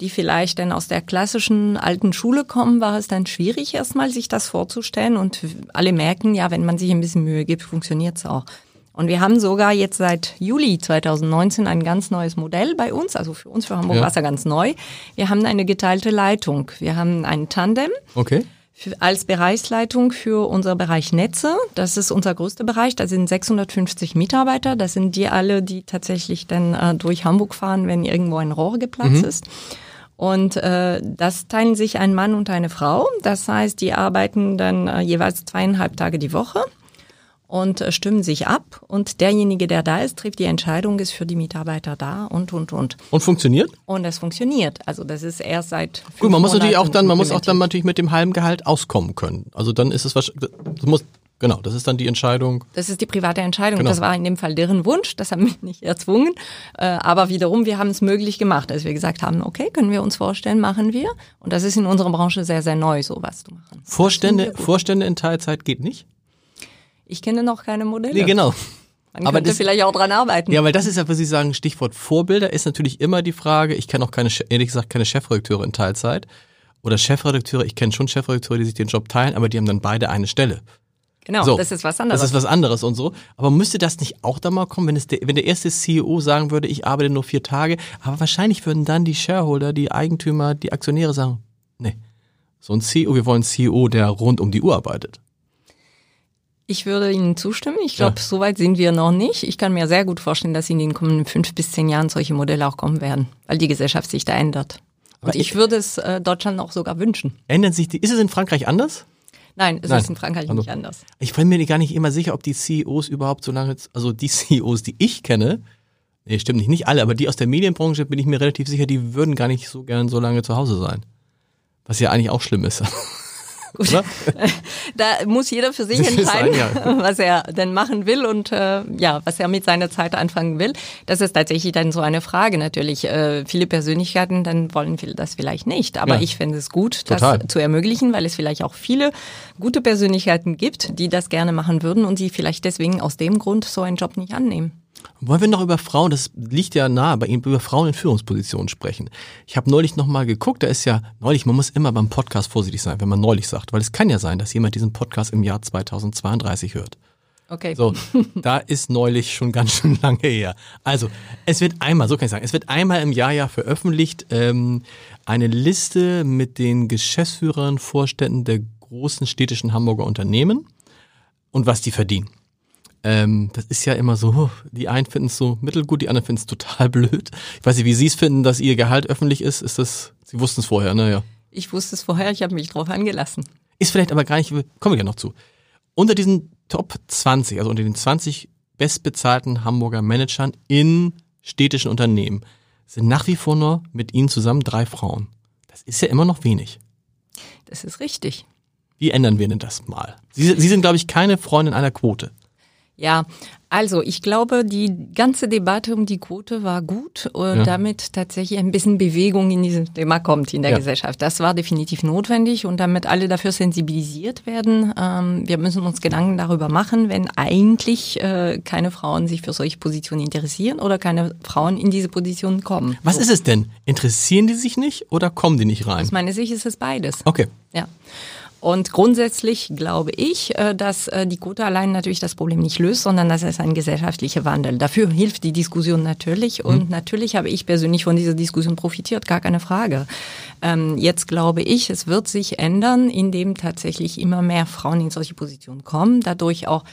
die vielleicht dann aus der klassischen alten Schule kommen, war es dann schwierig erstmal sich das vorzustellen und alle merken, ja, wenn man sich ein bisschen Mühe gibt, funktioniert es auch. Und wir haben sogar jetzt seit Juli 2019 ein ganz neues Modell bei uns, also für uns, für Hamburg Ja. Wasser ganz neu. Wir haben eine geteilte Leitung. Wir haben einen Tandem Okay. für, als Bereichsleitung für unser Bereich Netze. Das ist unser größter Bereich. Da sind 650 Mitarbeiter. Das sind die alle, die tatsächlich dann äh, durch Hamburg fahren, wenn irgendwo ein Rohr geplatzt ist. Und äh, das teilen sich ein Mann und eine Frau. Das heißt, die arbeiten dann äh, jeweils zweieinhalb Tage die Woche und äh, stimmen sich ab. Und derjenige, der da ist, trifft die Entscheidung, ist für die Mitarbeiter da und, und, und. Und funktioniert? Und das funktioniert. Also das ist erst seit Gut, man muss natürlich auch Monaten dann, man muss auch dann natürlich mit dem halben Gehalt auskommen können. Also dann ist es wahrscheinlich, muss, genau, das ist dann die Entscheidung. Das ist die private Entscheidung. Genau. Das war in dem Fall deren Wunsch. Das haben wir nicht erzwungen. Äh, Aber wiederum, wir haben es möglich gemacht, dass wir gesagt haben, okay, können wir uns vorstellen, machen wir. Und das ist in unserer Branche sehr, sehr neu, sowas zu machen. Vorstände, Vorstände in Teilzeit geht nicht? Ich kenne noch keine Modelle. Nee, genau. Man Aber könnte das- vielleicht auch dran arbeiten. Ja, weil das ist ja, was Sie sagen, Stichwort Vorbilder ist natürlich immer die Frage, ich kenne auch keine, ehrlich gesagt, keine Chefredakteure in Teilzeit. Oder Chefredakteure, ich kenne schon Chefredakteure, die sich den Job teilen, aber die haben dann beide eine Stelle. Genau, So, das ist was anderes. Das ist was anderes und so. Aber müsste das nicht auch da mal kommen, wenn, es der, wenn der erste CEO sagen würde, ich arbeite nur vier Tage? Aber wahrscheinlich würden dann die Shareholder, die Eigentümer, die Aktionäre sagen, nee, so ein CEO, wir wollen einen CEO, der rund um die Uhr arbeitet. Ich würde Ihnen zustimmen. Ich glaube, Ja. so weit sind wir noch nicht. Ich kann mir sehr gut vorstellen, dass in den kommenden fünf bis zehn Jahren solche Modelle auch kommen werden, weil die Gesellschaft sich da ändert. Aber Und ich würde es äh, Deutschland auch sogar wünschen. Ändern sich die, ist es in Frankreich anders? Nein, es Nein. ist in Frankreich Also- nicht anders. Ich bin mir gar nicht immer sicher, ob die CEOs überhaupt so lange, also die CEOs, die ich kenne, nee, stimmt nicht, nicht alle, aber die aus der Medienbranche bin ich mir relativ sicher, die würden gar nicht so gern so lange zu Hause sein. Was ja eigentlich auch schlimm ist. Gut. Oder? Da muss jeder für sich Das entscheiden, was er denn machen will und äh, ja, was er mit seiner Zeit anfangen will. Das ist tatsächlich dann so eine Frage natürlich. Äh, viele Persönlichkeiten, dann wollen viele das vielleicht nicht. Aber Ja. ich fände es gut, Total. das zu ermöglichen, weil es vielleicht auch viele gute Persönlichkeiten gibt, die das gerne machen würden und die vielleicht deswegen aus dem Grund so einen Job nicht annehmen. Wollen wir noch über Frauen, das liegt ja nahe bei Ihnen, über Frauen in Führungspositionen sprechen. Ich habe neulich nochmal geguckt, da ist ja neulich, man muss immer beim Podcast vorsichtig sein, wenn man neulich sagt, weil es kann ja sein, dass jemand diesen Podcast im Jahr 2032 hört. Okay. So, da ist neulich schon ganz schön lange her. Also, es wird einmal, so kann ich sagen, es wird einmal im Jahr ja veröffentlicht ähm, eine Liste mit den Geschäftsführern, Vorständen der großen städtischen Hamburger Unternehmen und was die verdienen. Ähm, das ist ja immer so, die einen finden es so mittelgut, die anderen finden es total blöd. Ich weiß nicht, wie Sie es finden, dass Ihr Gehalt öffentlich ist. Ist das, Sie wussten es vorher, ne? Ja. Ich wusste es vorher, ich habe mich drauf angelassen. Ist vielleicht aber gar nicht, kommen wir ja noch zu. Unter diesen Top 20, also unter den 20 bestbezahlten Hamburger Managern in städtischen Unternehmen, sind nach wie vor nur mit ihnen zusammen drei Frauen. Das ist ja immer noch wenig. Das ist richtig. Wie ändern wir denn das mal? Sie, Sie sind, glaube ich, keine Freundin einer Quote. Ja, also ich glaube, die ganze Debatte um die Quote war gut und Ja. damit tatsächlich ein bisschen Bewegung in dieses Thema kommt in der Ja. Gesellschaft. Das war definitiv notwendig und damit alle dafür sensibilisiert werden. Ähm, wir müssen uns Gedanken darüber machen, wenn eigentlich äh, keine Frauen sich für solche Positionen interessieren oder keine Frauen in diese Positionen kommen. Was ist es denn? Interessieren die sich nicht oder kommen die nicht rein? Aus meiner Sicht ist es beides. Okay. Ja. Und grundsätzlich glaube ich, äh, dass äh, die Quote allein natürlich das Problem nicht löst, sondern dass es ein gesellschaftlicher Wandel. Dafür hilft die Diskussion natürlich. Und natürlich habe ich persönlich von dieser Diskussion profitiert, gar keine Frage. Ähm, Jetzt glaube ich, es wird sich ändern, indem tatsächlich immer mehr Frauen in solche Positionen kommen, dadurch auch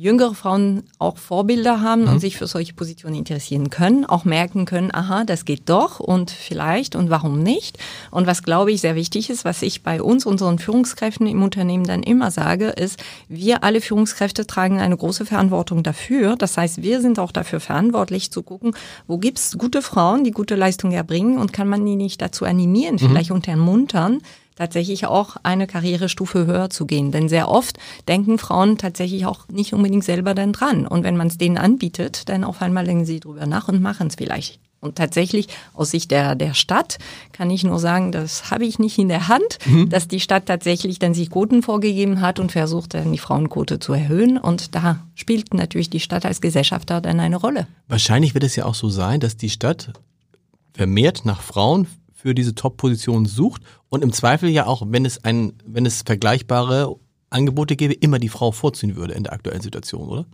jüngere Frauen auch Vorbilder haben und sich für solche Positionen interessieren können, auch merken können, aha, das geht doch und vielleicht und warum nicht. Und was glaube ich sehr wichtig ist, was ich bei uns, unseren Führungskräften im Unternehmen dann immer sage, ist, wir alle Führungskräfte tragen eine große Verantwortung dafür. Das heißt, wir sind auch dafür verantwortlich zu gucken, wo gibt's gute Frauen, die gute Leistung erbringen und kann man die nicht dazu animieren, vielleicht untermuntern, tatsächlich auch eine Karrierestufe höher zu gehen. Denn sehr oft denken Frauen tatsächlich auch nicht unbedingt selber dann dran. Und wenn man es denen anbietet, dann auf einmal denken sie drüber nach und machen es vielleicht. Und tatsächlich aus Sicht der, der Stadt kann ich nur sagen, das habe ich nicht in der Hand, dass die Stadt tatsächlich dann sich Quoten vorgegeben hat und versucht dann die Frauenquote zu erhöhen. Und da spielt natürlich die Stadt als Gesellschafter dann eine Rolle. Wahrscheinlich wird es ja auch so sein, dass die Stadt vermehrt nach Frauen für diese Top-Position sucht und im Zweifel ja auch, wenn es ein, wenn es vergleichbare Angebote gäbe, immer die Frau vorziehen würde in der aktuellen Situation, oder?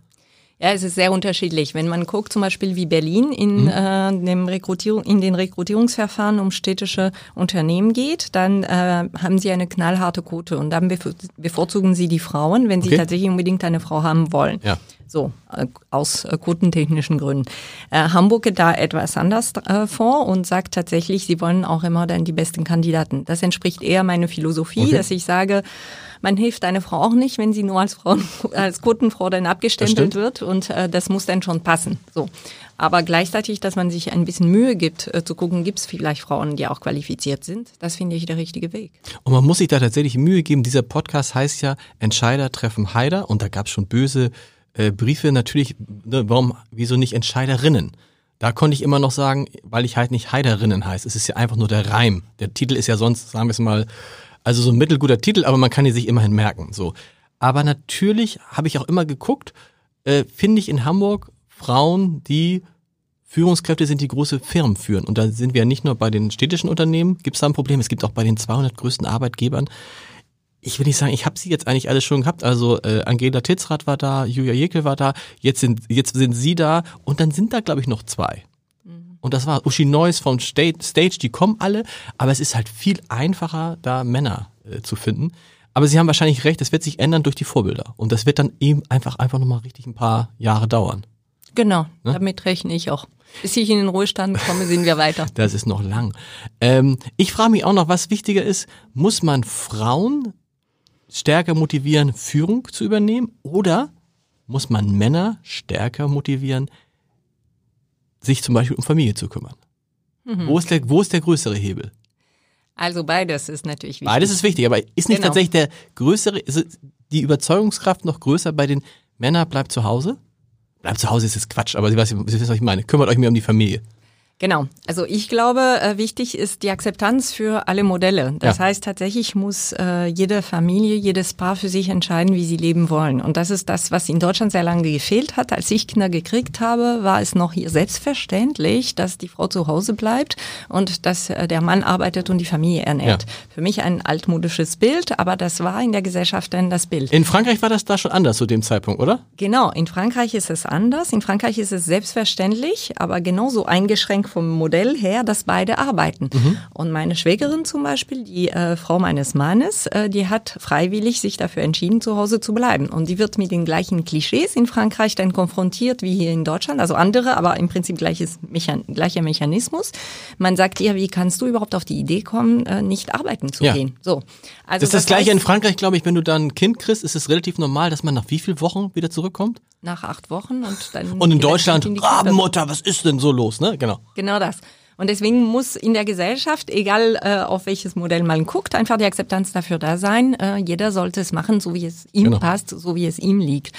Ja, es ist sehr unterschiedlich. Wenn man guckt, zum Beispiel wie Berlin in, äh, dem Rekrutierung, in den Rekrutierungsverfahren um städtische Unternehmen geht, dann äh, haben sie eine knallharte Quote und dann bevor- bevorzugen sie die Frauen, wenn sie Okay. tatsächlich unbedingt eine Frau haben wollen. Ja. So, äh, aus äh, quotentechnischen Gründen. Äh, Hamburg geht da etwas anders äh, vor und sagt tatsächlich, sie wollen auch immer dann die besten Kandidaten. Das entspricht eher meiner Philosophie, Okay. dass ich sage, man hilft einer Frau auch nicht, wenn sie nur als Frau, als Quotenfrau dann abgestempelt wird und äh, das muss dann schon passen. So. Aber gleichzeitig, dass man sich ein bisschen Mühe gibt, äh, zu gucken, gibt es vielleicht Frauen, die auch qualifiziert sind, das finde ich der richtige Weg. Und man muss sich da tatsächlich Mühe geben. Dieser Podcast heißt ja Entscheider treffen Heider und da gab es schon böse äh, Briefe natürlich, ne, warum, wieso nicht Entscheiderinnen? Da konnte ich immer noch sagen, weil ich halt nicht Heiderinnen heißt. Es ist ja einfach nur der Reim. Der Titel ist ja sonst, sagen wir es mal, also so ein mittelguter Titel, aber man kann ihn sich immerhin merken. So. Aber natürlich habe ich auch immer geguckt, äh, finde ich in Hamburg Frauen, die Führungskräfte sind, die große Firmen führen. Und da sind wir ja nicht nur bei den städtischen Unternehmen, gibt es da ein Problem, es gibt auch bei den 200 größten Arbeitgebern. Ich will nicht sagen, ich habe sie jetzt eigentlich alle schon gehabt. Also äh, Angela Titzrath war da, Julia Jekel war da, jetzt sind, jetzt sind sie da und dann sind da, glaube ich, noch zwei. Und das war Uschi Neuss vom Stage, die kommen alle, aber es ist halt viel einfacher, da Männer äh, zu finden. Aber Sie haben wahrscheinlich recht, das wird sich ändern durch die Vorbilder. Und das wird dann eben einfach, einfach nochmal richtig ein paar Jahre dauern. Genau, ne? damit rechne ich auch. Bis ich in den Ruhestand komme, sind wir weiter. Das ist noch lang. Ähm, ich frage mich auch noch, was wichtiger ist, muss man Frauen stärker motivieren, Führung zu übernehmen oder muss man Männer stärker motivieren, sich zum Beispiel um Familie zu kümmern? Mhm. Wo, ist der, wo ist der größere Hebel? Also beides ist natürlich wichtig. Beides ist wichtig, aber ist nicht genau. tatsächlich der größere, ist die Überzeugungskraft noch größer bei den Männern bleibt zu Hause? Bleibt zu Hause ist jetzt Quatsch, aber Sie wissen, was ich meine. Kümmert euch mehr um die Familie. Genau. Also ich glaube, äh, wichtig ist die Akzeptanz für alle Modelle. Das ja. heißt, tatsächlich muss äh, jede Familie, jedes Paar für sich entscheiden, wie sie leben wollen. Und das ist das, was in Deutschland sehr lange gefehlt hat. Als ich Kinder gekriegt habe, war es noch hier selbstverständlich, dass die Frau zu Hause bleibt und dass äh, der Mann arbeitet und die Familie ernährt. Ja. Für mich ein altmodisches Bild, aber das war in der Gesellschaft dann das Bild. In Frankreich war das da schon anders zu dem Zeitpunkt, oder? Genau. In Frankreich ist es anders. In Frankreich ist es selbstverständlich, aber genauso eingeschränkt vom Modell her, dass beide arbeiten. Mhm. Und meine Schwägerin zum Beispiel, die äh, Frau meines Mannes, äh, die hat freiwillig sich dafür entschieden, zu Hause zu bleiben. Und die wird mit den gleichen Klischees in Frankreich dann konfrontiert wie hier in Deutschland, also andere, aber im Prinzip gleiches Mechan gleicher Mechanismus. Man sagt ihr, wie kannst du überhaupt auf die Idee kommen, äh, nicht arbeiten zu ja. gehen? So. Also das ist das, das Gleiche in Frankreich, glaube ich, wenn du dann ein Kind kriegst, ist es relativ normal, dass man nach wie vielen Wochen wieder zurückkommt? Nach acht Wochen und dann. Und in Deutschland, Rabenmutter, was ist denn so los, ne? Genau. Genau das. Und deswegen muss in der Gesellschaft, egal äh, auf welches Modell man guckt, einfach die Akzeptanz dafür da sein. Äh, jeder sollte es machen, so wie es ihm genau. passt, so wie es ihm liegt.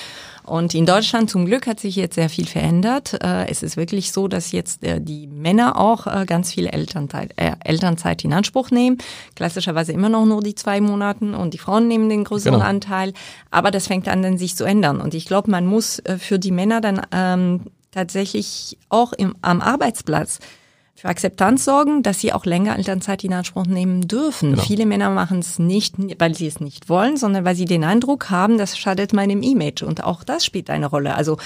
Und in Deutschland zum Glück hat sich jetzt sehr viel verändert. Äh, es ist wirklich so, dass jetzt äh, die Männer auch äh, ganz viel Elternzeit, äh, Elternzeit in Anspruch nehmen. Klassischerweise immer noch nur die zwei Monaten und die Frauen nehmen den größeren genau. Anteil. Aber das fängt an, dann sich zu ändern. Und ich glaube, man muss äh, für die Männer dann ähm, tatsächlich auch im, am Arbeitsplatz für Akzeptanz sorgen, dass sie auch länger Elternzeit in Anspruch nehmen dürfen. Genau. Viele Männer machen es nicht, weil sie es nicht wollen, sondern weil sie den Eindruck haben, das schadet meinem Image. Und auch das spielt eine Rolle. Also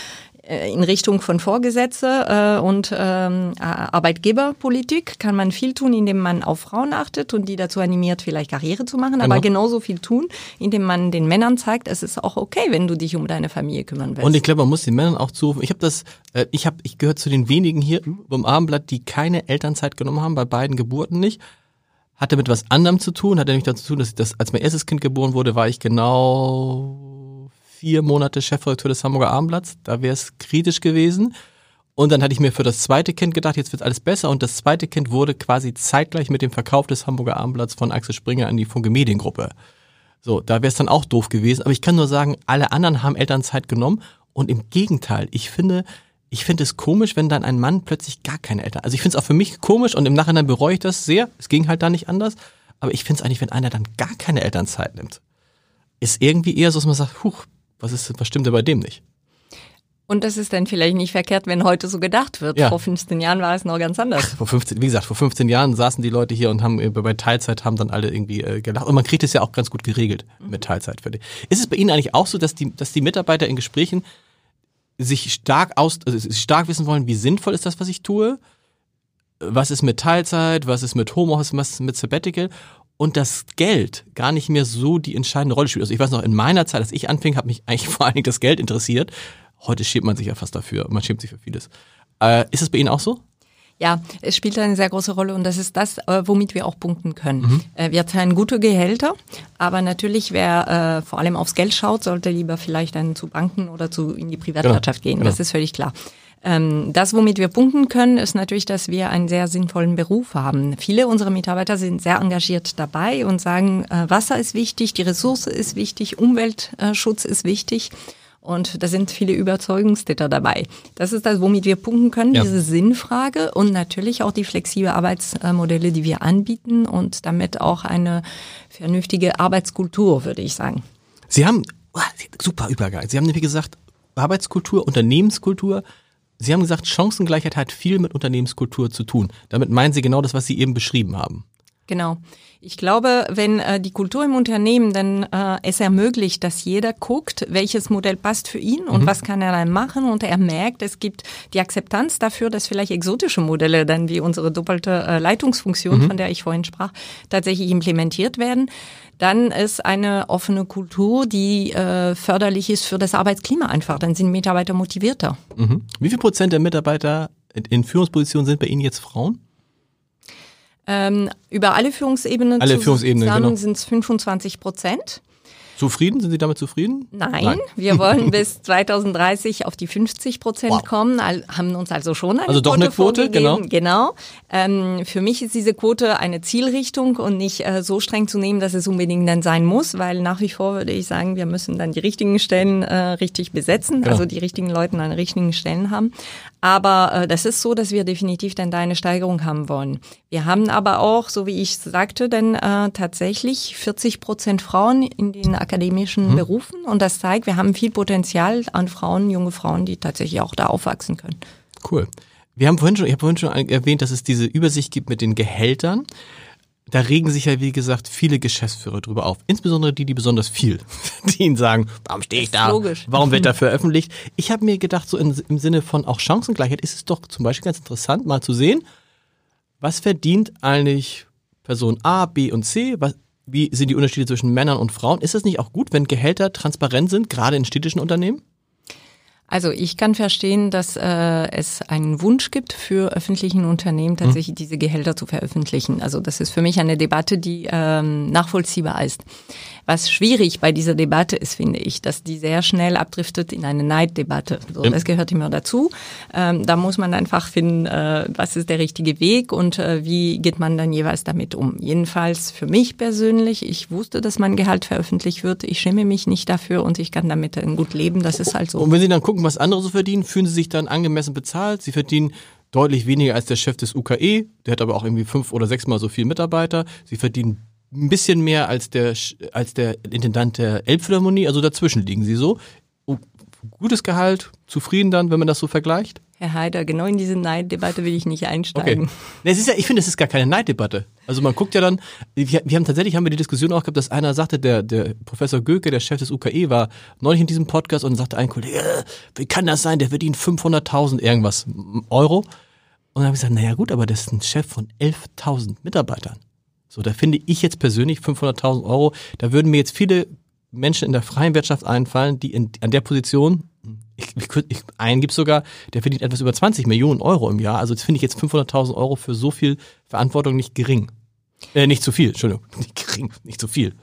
in Richtung von Vorgesetze äh, und ähm, Arbeitgeberpolitik kann man viel tun, indem man auf Frauen achtet und die dazu animiert, vielleicht Karriere zu machen, genau. aber genauso viel tun, indem man den Männern zeigt, es ist auch okay, wenn du dich um deine Familie kümmern willst. Und ich glaube, man muss den Männern auch zurufen. Ich habe das, äh, ich habe, ich gehöre zu den wenigen hier beim Abendblatt, die keine Elternzeit genommen haben, bei beiden Geburten nicht. Hatte mit was anderem zu tun, hatte nämlich dazu zu tun, dass, ich das, als mein erstes Kind geboren wurde, war ich genau vier Monate Chefredakteur des Hamburger Abendblatts. Da wäre es kritisch gewesen. Und dann hatte ich mir für das zweite Kind gedacht, jetzt wird alles besser. Und das zweite Kind wurde quasi zeitgleich mit dem Verkauf des Hamburger Abendblatts von Axel Springer an die Funke Mediengruppe. So, da wäre es dann auch doof gewesen. Aber ich kann nur sagen, alle anderen haben Elternzeit genommen. Und im Gegenteil, ich finde, ich finde es komisch, wenn dann ein Mann plötzlich gar keine Eltern. Also ich finde es auch für mich komisch und im Nachhinein bereue ich das sehr. Es ging halt da nicht anders. Aber ich finde es eigentlich, wenn einer dann gar keine Elternzeit nimmt, ist irgendwie eher so, dass man sagt, huch, was ist, was stimmt denn bei dem nicht? Und das ist dann vielleicht nicht verkehrt, wenn heute so gedacht wird. Ja. Vor 15 Jahren war es noch ganz anders. Ach, vor 15, wie gesagt, vor 15 Jahren saßen die Leute hier und haben äh, bei Teilzeit haben dann alle irgendwie äh, gelacht. Und man kriegt es ja auch ganz gut geregelt mhm. mit Teilzeit für die. Ist es bei Ihnen eigentlich auch so, dass die, dass die Mitarbeiter in Gesprächen sich stark aus, also stark wissen wollen, wie sinnvoll ist das, was ich tue? Was ist mit Teilzeit? Was ist mit Homeoffice? Was ist mit Sabbatical? Und das Geld gar nicht mehr so die entscheidende Rolle spielt. Also ich weiß noch, in meiner Zeit, als ich anfing, hat mich eigentlich vor allen Dingen das Geld interessiert. Heute schämt man sich ja fast dafür. Man schämt sich für vieles. Äh, ist es bei Ihnen auch so? Ja, es spielt eine sehr große Rolle und das ist das, äh, womit wir auch punkten können. Mhm. Äh, wir zahlen gute Gehälter, aber natürlich, wer äh, vor allem aufs Geld schaut, sollte lieber vielleicht dann zu Banken oder zu in die Privatwirtschaft genau. gehen. Genau. Das ist völlig klar. Ähm, das, womit wir punkten können, ist natürlich, dass wir einen sehr sinnvollen Beruf haben. Viele unserer Mitarbeiter sind sehr engagiert dabei und sagen, äh, Wasser ist wichtig, die Ressource ist wichtig, Umweltschutz ist wichtig. Und da sind viele Überzeugungstäter dabei. Das ist das, womit wir punkten können, ja. diese Sinnfrage und natürlich auch die flexible Arbeitsmodelle, die wir anbieten und damit auch eine vernünftige Arbeitskultur, würde ich sagen. Sie haben, oh, super Übergang. Sie haben nämlich gesagt, Arbeitskultur, Unternehmenskultur. Sie haben gesagt, Chancengleichheit hat viel mit Unternehmenskultur zu tun. Damit meinen Sie genau das, was Sie eben beschrieben haben. Genau. Ich glaube, wenn äh, die Kultur im Unternehmen dann äh, es ermöglicht, dass jeder guckt, welches Modell passt für ihn und mhm. was kann er dann machen und er merkt, es gibt die Akzeptanz dafür, dass vielleicht exotische Modelle dann wie unsere doppelte äh, Leitungsfunktion, mhm. von der ich vorhin sprach, tatsächlich implementiert werden, dann ist eine offene Kultur, die äh, förderlich ist für das Arbeitsklima einfach. Dann sind Mitarbeiter motivierter. Mhm. Wie viel Prozent der Mitarbeiter in Führungspositionen sind bei Ihnen jetzt Frauen? Ähm, über alle Führungsebenen alle Führungsebenen, zusammen genau. sind es 25 Prozent. Zufrieden? Sind Sie damit zufrieden? Nein, Nein. wir wollen bis 2030 auf die 50 Prozent wow. kommen, haben uns also schon eine also Quote doch eine Quote, genau. Genau. Ähm, für mich ist diese Quote eine Zielrichtung und nicht äh, so streng zu nehmen, dass es unbedingt dann sein muss, weil nach wie vor würde ich sagen, wir müssen dann die richtigen Stellen äh, richtig besetzen, genau. also die richtigen Leute an den richtigen Stellen haben. Aber äh, das ist so, dass wir definitiv dann da eine Steigerung haben wollen. Wir haben aber auch, so wie ich sagte, dann äh, tatsächlich 40 Prozent Frauen in den akademischen mhm. Berufen und das zeigt, wir haben viel Potenzial an Frauen, junge Frauen, die tatsächlich auch da aufwachsen können. Cool. Wir haben vorhin schon, ich habe vorhin schon erwähnt, dass es diese Übersicht gibt mit den Gehältern. Da regen sich ja, wie gesagt, viele Geschäftsführer drüber auf. Insbesondere die, die besonders viel verdienen, sagen, warum stehe ich da? Logisch. Warum wird da veröffentlicht? Ich habe mir gedacht, so in, im Sinne von auch Chancengleichheit ist es doch zum Beispiel ganz interessant, mal zu sehen, was verdient eigentlich Person A, B und C? Was, wie sind die Unterschiede zwischen Männern und Frauen? Ist es nicht auch gut, wenn Gehälter transparent sind, gerade in städtischen Unternehmen? Also ich kann verstehen, dass äh, es einen Wunsch gibt für öffentlichen Unternehmen tatsächlich mhm. diese Gehälter zu veröffentlichen. Also das ist für mich eine Debatte, die ähm, nachvollziehbar ist. Was schwierig bei dieser Debatte ist, finde ich, dass die sehr schnell abdriftet in eine Neiddebatte. So, das gehört immer dazu. Ähm, da muss man einfach finden, äh, was ist der richtige Weg und äh, wie geht man dann jeweils damit um. Jedenfalls für mich persönlich, ich wusste, dass mein Gehalt veröffentlicht wird. Ich schäme mich nicht dafür und ich kann damit gut leben. Das ist halt so. Und wenn Sie dann gucken, was andere so verdienen, fühlen Sie sich dann angemessen bezahlt? Sie verdienen deutlich weniger als der Chef des UKE, der hat aber auch irgendwie fünf oder sechsmal so viel Mitarbeiter. Sie verdienen ein bisschen mehr als der, als der Intendant der Elbphilharmonie, also dazwischen liegen sie so. Oh, gutes Gehalt, zufrieden dann, wenn man das so vergleicht? Herr Haider, genau in diese Neiddebatte will ich nicht einsteigen. Okay. Es ist ja, ich finde, es ist gar keine Neiddebatte. Also man guckt ja dann, wir, wir, haben tatsächlich haben wir die Diskussion auch gehabt, dass einer sagte, der, der Professor Göke, der Chef des UKE, war neulich in diesem Podcast und sagte ein Kollege, äh, wie kann das sein, der verdient 500.000 irgendwas Euro. Und dann habe ich gesagt, naja gut, aber das ist ein Chef von 11.000 Mitarbeitern. So, da finde ich jetzt persönlich 500.000 Euro, da würden mir jetzt viele Menschen in der freien Wirtschaft einfallen, die in, an der Position, ich, ich, ich, einen gibt sogar, der verdient etwas über 20 Millionen Euro im Jahr. Also das finde ich jetzt 500.000 Euro für so viel Verantwortung nicht gering. Äh, nicht zu viel, Entschuldigung, nicht gering, nicht zu viel.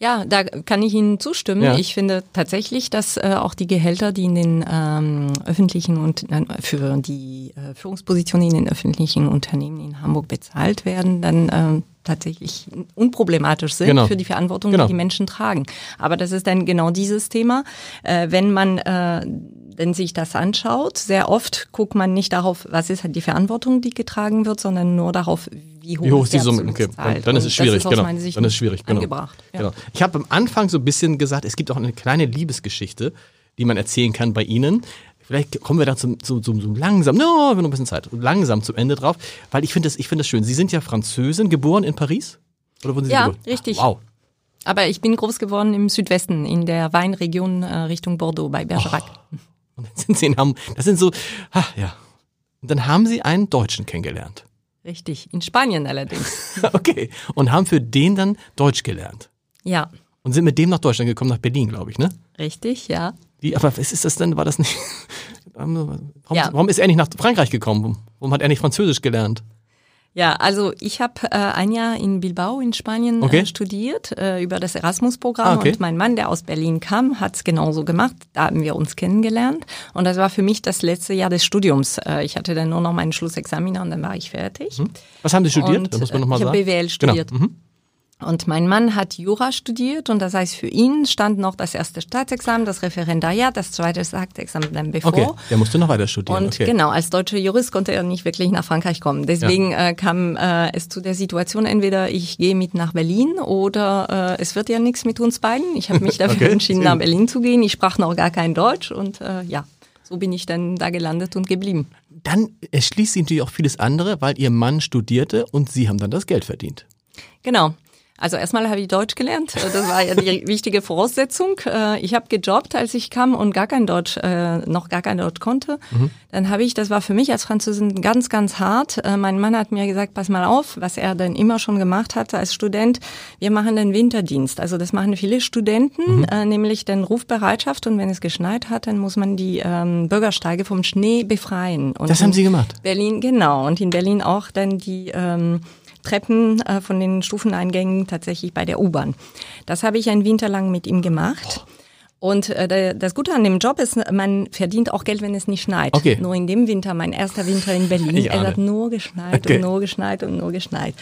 Ja, da kann ich Ihnen zustimmen. Ja. Ich finde tatsächlich, dass äh, auch die Gehälter, die in den ähm, öffentlichen und äh, für die äh, Führungspositionen in den öffentlichen Unternehmen in Hamburg bezahlt werden, dann äh, tatsächlich unproblematisch sind genau. für die Verantwortung, genau. die die Menschen tragen. Aber das ist dann genau dieses Thema. Äh, wenn man äh, wenn sich das anschaut, sehr oft guckt man nicht darauf, was ist halt die Verantwortung, die getragen wird, sondern nur darauf, wie hoch, wie hoch ist die Summe. Okay, dann ist es schwierig, genau. Dann ist es schwierig, genau. Ja. genau. Ich habe am Anfang so ein bisschen gesagt, es gibt auch eine kleine Liebesgeschichte, die man erzählen kann bei Ihnen. Vielleicht kommen wir da zum, zum, zum, zum langsam, no, wir haben noch ein bisschen Zeit, langsam zum Ende drauf, weil ich finde das, ich finde das schön. Sie sind ja Französin, geboren in Paris? Oder wurden Sie ja, geboren? richtig. Wow. Aber ich bin groß geworden im Südwesten, in der Weinregion äh, Richtung Bordeaux bei Bergerac. Oh. Und dann sind Sie in Hamburg. Das sind so, ach, ja. Und dann haben Sie einen Deutschen kennengelernt. Richtig, in Spanien allerdings. okay. Und haben für den dann Deutsch gelernt. Ja. Und sind mit dem nach Deutschland gekommen, nach Berlin, glaube ich, ne? Richtig, ja. Wie, aber was ist das denn? War das nicht? warum, ja. warum ist er nicht nach Frankreich gekommen? Warum hat er nicht Französisch gelernt? Ja, also ich habe äh, ein Jahr in Bilbao in Spanien okay. äh, studiert äh, über das Erasmus-Programm ah, okay. und mein Mann, der aus Berlin kam, hat es genauso gemacht. Da haben wir uns kennengelernt und das war für mich das letzte Jahr des Studiums. Äh, ich hatte dann nur noch meinen Schlussexaminer und dann war ich fertig. Hm. Was haben Sie studiert? Und, da muss man noch mal ich habe BWL studiert. Genau. Mhm. Und mein Mann hat Jura studiert und das heißt, für ihn stand noch das erste Staatsexamen, das Referendariat, das zweite Staatsexamen dann bevor. Okay, der musste noch weiter studieren. Und okay. genau, als deutscher Jurist konnte er nicht wirklich nach Frankreich kommen. Deswegen ja. äh, kam äh, es zu der Situation, entweder ich gehe mit nach Berlin oder äh, es wird ja nichts mit uns beiden. Ich habe mich dafür okay. entschieden, nach Berlin zu gehen. Ich sprach noch gar kein Deutsch und äh, ja, so bin ich dann da gelandet und geblieben. Dann erschließt sich natürlich auch vieles andere, weil Ihr Mann studierte und Sie haben dann das Geld verdient. Genau. Also erstmal habe ich Deutsch gelernt. Das war ja die wichtige Voraussetzung. Äh, ich habe gejobbt, als ich kam und gar kein Deutsch, äh, noch gar kein Deutsch konnte. Mhm. Dann habe ich, das war für mich als Französin ganz, ganz hart. Äh, mein Mann hat mir gesagt, pass mal auf, was er dann immer schon gemacht hatte als Student. Wir machen den Winterdienst. Also das machen viele Studenten, mhm. nämlich den Rufbereitschaft. Und wenn es geschneit hat, dann muss man die ähm, Bürgersteige vom Schnee befreien. Und das haben Sie gemacht? Berlin, genau. Und in Berlin auch dann die ähm, Treppen äh, von den Stufeneingängen tatsächlich bei der U-Bahn. Das habe ich einen Winter lang mit ihm gemacht. Und äh, das Gute an dem Job ist, man verdient auch Geld, wenn es nicht schneit. Okay. Nur in dem Winter, mein erster Winter in Berlin, es hat nur geschneit okay. und nur geschneit und nur geschneit.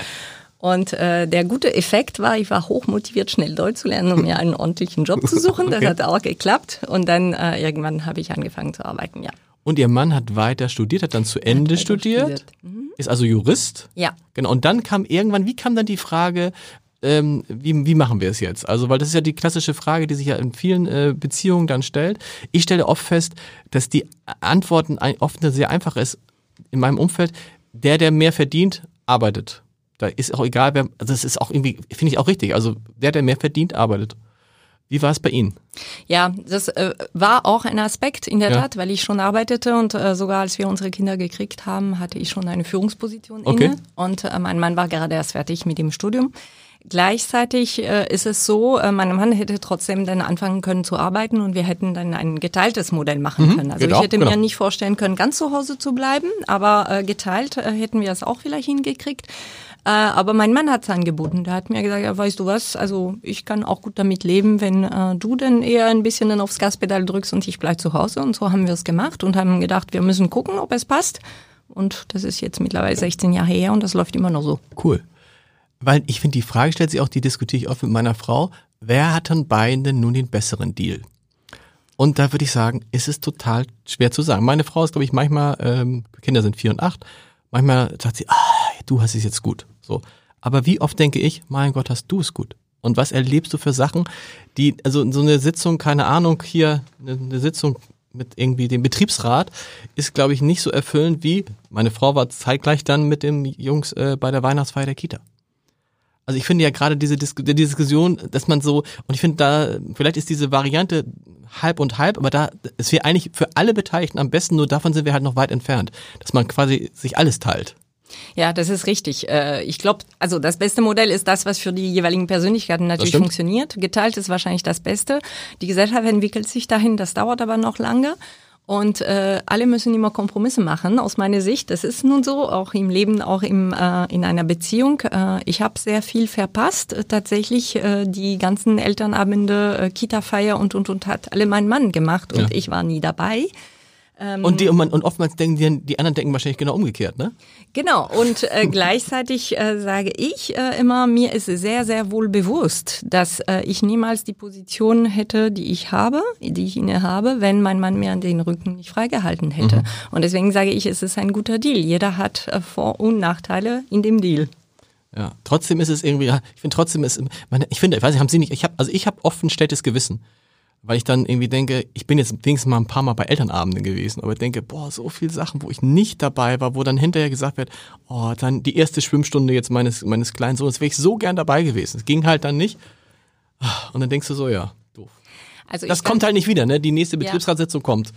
Und äh, der gute Effekt war, ich war hochmotiviert, schnell Deutsch zu lernen, um mir einen ordentlichen Job zu suchen. Das okay. hat auch geklappt. Und dann äh, irgendwann habe ich angefangen zu arbeiten, ja. Und Ihr Mann hat weiter studiert, hat dann zu Ende studiert, studiert. Mhm. ist also Jurist. Ja. Genau. Und dann kam irgendwann, wie kam dann die Frage, ähm, wie, wie machen wir es jetzt? Also, weil das ist ja die klassische Frage, die sich ja in vielen äh, Beziehungen dann stellt. Ich stelle oft fest, dass die Antworten oft sehr einfach ist. In meinem Umfeld, der, der mehr verdient, arbeitet. Da ist auch egal, wer, also das ist auch irgendwie, finde ich auch richtig. Also, der, der mehr verdient, arbeitet. Wie war es bei Ihnen? Ja, das äh, war auch ein Aspekt in der ja. Tat, weil ich schon arbeitete und äh, sogar als wir unsere Kinder gekriegt haben, hatte ich schon eine Führungsposition okay. inne und äh, mein Mann war gerade erst fertig mit dem Studium. Gleichzeitig äh, ist es so, äh, mein Mann hätte trotzdem dann anfangen können zu arbeiten und wir hätten dann ein geteiltes Modell machen mhm, können. Also ich hätte genau. mir nicht vorstellen können, ganz zu Hause zu bleiben, aber äh, geteilt äh, hätten wir es auch vielleicht hingekriegt. Äh, aber mein Mann hat es angeboten. Der hat mir gesagt, ja, weißt du was, also ich kann auch gut damit leben, wenn äh, du dann eher ein bisschen dann aufs Gaspedal drückst und ich bleib zu Hause. Und so haben wir es gemacht und haben gedacht, wir müssen gucken, ob es passt. Und das ist jetzt mittlerweile 16 Jahre her und das läuft immer noch so. Cool. Weil ich finde, die Frage stellt sich auch, die diskutiere ich oft mit meiner Frau, wer hat dann beiden nun den besseren Deal? Und da würde ich sagen, ist es total schwer zu sagen. Meine Frau ist, glaube ich, manchmal, ähm, Kinder sind vier und acht, manchmal sagt sie, ah, du hast es jetzt gut. So. Aber wie oft denke ich, mein Gott, hast du es gut? Und was erlebst du für Sachen, die, also so eine Sitzung, keine Ahnung, hier, eine, Sitzung mit irgendwie dem Betriebsrat ist, glaube ich, nicht so erfüllend wie, meine Frau war zeitgleich dann mit den Jungs äh, bei der Weihnachtsfeier der Kita. Also ich finde ja gerade diese Dis Diskussion, dass man so, und ich finde da, vielleicht ist diese Variante halb und halb, aber da, es wäre eigentlich für alle Beteiligten am besten, nur davon sind wir halt noch weit entfernt, dass man quasi sich alles teilt. Ja, das ist richtig. Äh, ich glaube, also das beste Modell ist das, was für die jeweiligen Persönlichkeiten natürlich funktioniert. Geteilt ist wahrscheinlich das Beste. Die Gesellschaft entwickelt sich dahin, das dauert aber noch lange. Und äh, alle müssen immer Kompromisse machen, aus meiner Sicht. Das ist nun so, auch im Leben, auch im, äh, in einer Beziehung. Äh, ich habe sehr viel verpasst. Äh, tatsächlich äh, die ganzen Elternabende, äh, Kita-Feier und, und, und hat alle mein Mann gemacht und ja. ich war nie dabei. Ähm, und, die, und, man, und oftmals denken die, die anderen denken wahrscheinlich genau umgekehrt, ne? Genau. Und äh, gleichzeitig äh, sage ich äh, immer, mir ist sehr, sehr wohl bewusst, dass äh, ich niemals die Position hätte, die ich habe, die ich inne habe, wenn mein Mann mir an den Rücken nicht freigehalten hätte. Mhm. Und deswegen sage ich, es ist ein guter Deal. Jeder hat äh, Vor- und Nachteile in dem Deal. Ja, trotzdem ist es irgendwie, ich finde trotzdem ist, ich finde, ich weiß nicht, haben Sie nicht, ich habe, also ich habe oft ein schlechtes Gewissen weil ich dann irgendwie denke, ich bin jetzt wenigstens mal ein paar Mal bei Elternabenden gewesen, aber ich denke, boah, so viele Sachen, wo ich nicht dabei war, wo dann hinterher gesagt wird, oh, dann die erste Schwimmstunde jetzt meines, meines kleinen Sohnes, wäre ich so gern dabei gewesen. Es ging halt dann nicht. Und dann denkst du so, ja, doof. Also das kommt halt nicht wieder, ne? Die nächste Betriebsratssitzung ja. kommt.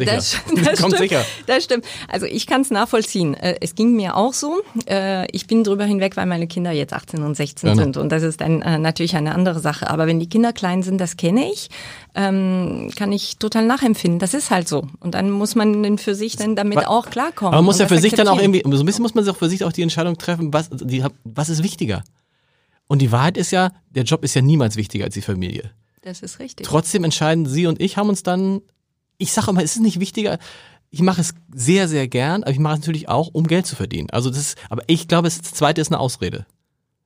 Sicher. Das, das Kommt stimmt, sicher. Das stimmt. Also ich kann es nachvollziehen. Äh, es ging mir auch so. Äh, ich bin drüber hinweg, weil meine Kinder jetzt 18 und 16 ja, sind. Und das ist dann äh, natürlich eine andere Sache. Aber wenn die Kinder klein sind, das kenne ich, ähm, kann ich total nachempfinden. Das ist halt so. Und dann muss man dann für sich dann damit auch klarkommen. Aber man muss ja für sich dann auch irgendwie, so ein bisschen muss man sich auch für sich auch die Entscheidung treffen, was, die, was ist wichtiger? Und die Wahrheit ist ja, der Job ist ja niemals wichtiger als die Familie. Das ist richtig. Trotzdem entscheiden Sie und ich haben uns dann ich sage immer, es ist nicht wichtiger. Ich mache es sehr, sehr gern, aber ich mache es natürlich auch, um Geld zu verdienen. Also das ist, aber ich glaube, das zweite ist eine Ausrede.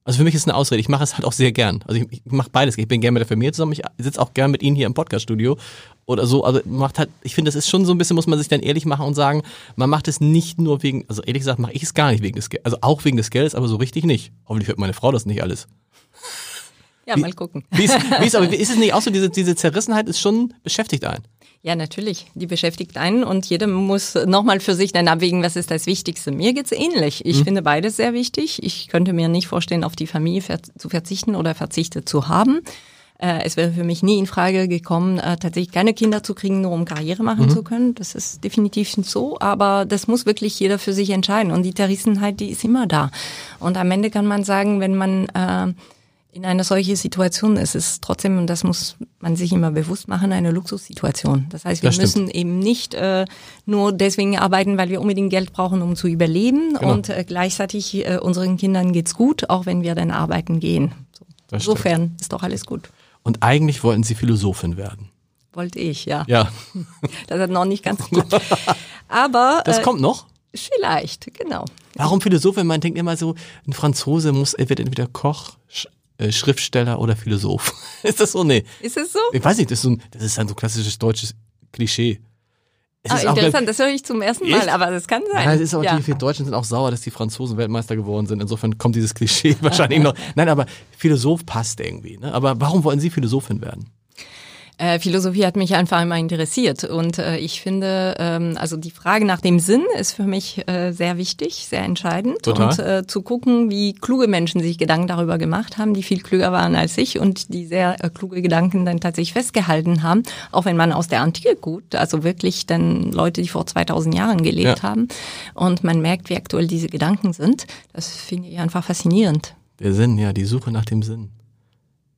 Also für mich ist es eine Ausrede. Ich mache es halt auch sehr gern. Also ich, ich mache beides. Ich bin gerne mit der Familie zusammen. Ich sitze auch gern mit Ihnen hier im Podcaststudio oder so. Also macht halt, ich finde, das ist schon so ein bisschen, muss man sich dann ehrlich machen und sagen, man macht es nicht nur wegen, also ehrlich gesagt mache ich es gar nicht wegen des Geldes. Also auch wegen des Geldes, aber so richtig nicht. Hoffentlich hört meine Frau das nicht alles. Ja, Wie- mal gucken. Wie ist, wie ist, aber ist es nicht auch so, diese, diese Zerrissenheit ist schon beschäftigt einen? Ja, natürlich. Die beschäftigt einen und jeder muss nochmal für sich dann abwägen, was ist das Wichtigste. Mir geht's ähnlich. Ich finde beides sehr wichtig. Ich könnte mir nicht vorstellen, auf die Familie ver zu verzichten oder verzichtet zu haben. Äh, es wäre für mich nie in Frage gekommen, äh, tatsächlich keine Kinder zu kriegen, nur um Karriere machen zu können. Das ist definitiv nicht so, aber das muss wirklich jeder für sich entscheiden. Und die Zerrissenheit, die ist immer da. Und am Ende kann man sagen, wenn man äh, in einer solchen Situation ist es trotzdem, und das muss man sich immer bewusst machen, eine Luxussituation. Das heißt, wir Das müssen eben nicht äh, nur deswegen arbeiten, weil wir unbedingt Geld brauchen, um zu überleben. Genau. Und äh, gleichzeitig äh, unseren Kindern geht's gut, auch wenn wir dann arbeiten gehen. So. Insofern ist doch alles gut. Und eigentlich wollten Sie Philosophin werden. Wollte ich, ja. Ja, Das hat noch nicht ganz gut. Aber das äh, kommt noch. vielleicht, genau. Warum Philosophin? Man denkt immer so, ein Franzose muss, er wird entweder Koch, äh, Schriftsteller oder Philosoph. ist das so? Nee. Ist es so? Ich weiß nicht, das ist, so ein, das ist ein so klassisches deutsches Klischee. Es Ah, ist auch, interessant, das höre ich zum ersten Mal, Echt? aber das kann sein. Ja, es ist aber ja. wir Deutschen sind auch sauer, dass die Franzosen Weltmeister geworden sind. Insofern kommt dieses Klischee wahrscheinlich noch. Nein, aber Philosoph passt irgendwie. Ne? Aber warum wollen Sie Philosophin werden? Äh, Philosophie hat mich einfach immer interessiert und äh, ich finde, ähm, also die Frage nach dem Sinn ist für mich äh, sehr wichtig, sehr entscheidend Total. und äh, zu gucken, wie kluge Menschen sich Gedanken darüber gemacht haben, die viel klüger waren als ich und die sehr äh, kluge Gedanken dann tatsächlich festgehalten haben, auch wenn man aus der Antike gut, also wirklich dann Leute, die vor 2000 Jahren gelebt Ja. haben und man merkt, wie aktuell diese Gedanken sind, das finde ich einfach faszinierend. Der Sinn, ja, die Suche nach dem Sinn.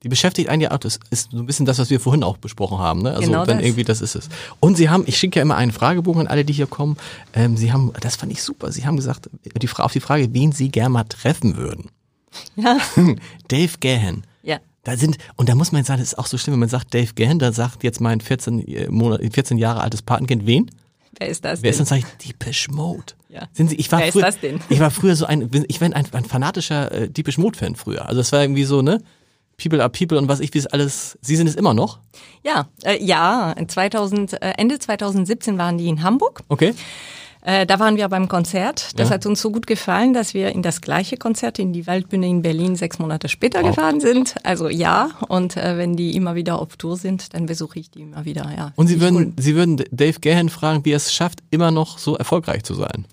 Die beschäftigt einen ja auch, das ist so ein bisschen das, was wir vorhin auch besprochen haben. Ne? Also Genau dann das. irgendwie, das ist es. Und Sie haben, ich schicke ja immer einen Fragebogen an alle, die hier kommen. Ähm, Sie haben, das fand ich super, Sie haben gesagt, die, auf die Frage, wen Sie gern mal treffen würden. Ja, Dave Gahan. ja. Da sind, und da muss man sagen, das ist auch so schlimm, wenn man sagt Dave Gahan, da sagt jetzt mein 14, äh, Monat, 14 Jahre altes Patenkind, wen? Wer ist das Wer ist denn? dann, sag ich, Deepish Mode. Ja. Sind Sie, ich war Wer ist früher, das denn? ich war früher so ein, ich war ein, ein fanatischer äh, Deepish Mode Fan früher. Also das war irgendwie so, ne? People are People und was ich, wie es alles, Sie sind es immer noch? Ja, äh, ja, 2000, äh, Ende 2017 waren die in Hamburg. Okay. Äh, da waren wir beim Konzert. Das Ja. hat uns so gut gefallen, dass wir in das gleiche Konzert in die Waldbühne in Berlin sechs Monate später Wow. gefahren sind. Also ja, und äh, wenn die immer wieder auf Tour sind, dann besuche ich die immer wieder. Ja. Und Sie würden, cool. Sie würden Dave Gahan fragen, wie er es schafft, immer noch so erfolgreich zu sein.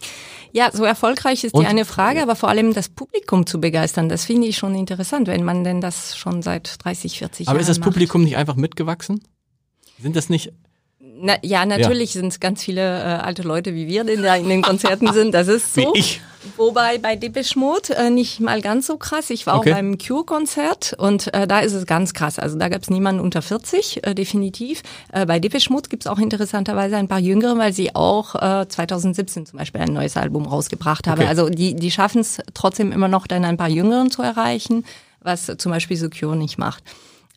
Ja, so erfolgreich ist Und- die eine Frage, aber vor allem das Publikum zu begeistern, das finde ich schon interessant, wenn man denn das schon seit 30, 40 Aber Jahren ist das macht. Publikum nicht einfach mitgewachsen? Sind das nicht, Na, ja, natürlich sind es ganz viele äh, alte Leute wie wir, die da in den Konzerten sind. Das ist so. Wie ich. Wobei bei Depeche Mode äh, nicht mal ganz so krass. Ich war Okay. auch beim Cure-Konzert und äh, da ist es ganz krass. Also da gab es niemanden unter 40, äh, definitiv. Äh, bei Depeche Mode gibt es auch interessanterweise ein paar Jüngere, weil sie auch äh, 2017 zum Beispiel ein neues Album rausgebracht haben. Okay. Also die, die schaffen es trotzdem immer noch, dann ein paar Jüngeren zu erreichen, was zum Beispiel so Cure nicht macht.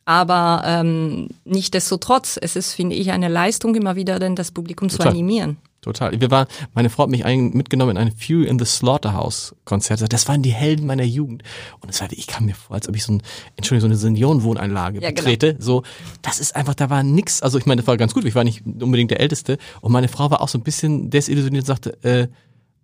Aber ähm, nichtdestotrotz, es ist, finde ich, eine Leistung, immer wieder denn das Publikum zu Total. animieren. Total. Wir waren, meine Frau hat mich ein, mitgenommen in ein Few in the Slaughterhouse Konzert. Das waren die Helden meiner Jugend. Und es war, ich kam mir vor, als ob ich so ein, Entschuldigung, so eine Seniorenwohneinlage Ja, genau. betrete. So, das ist einfach, da war nix. Also ich meine, das war ganz gut. Ich war nicht unbedingt der Älteste. Und meine Frau war auch so ein bisschen desillusioniert und sagte, äh,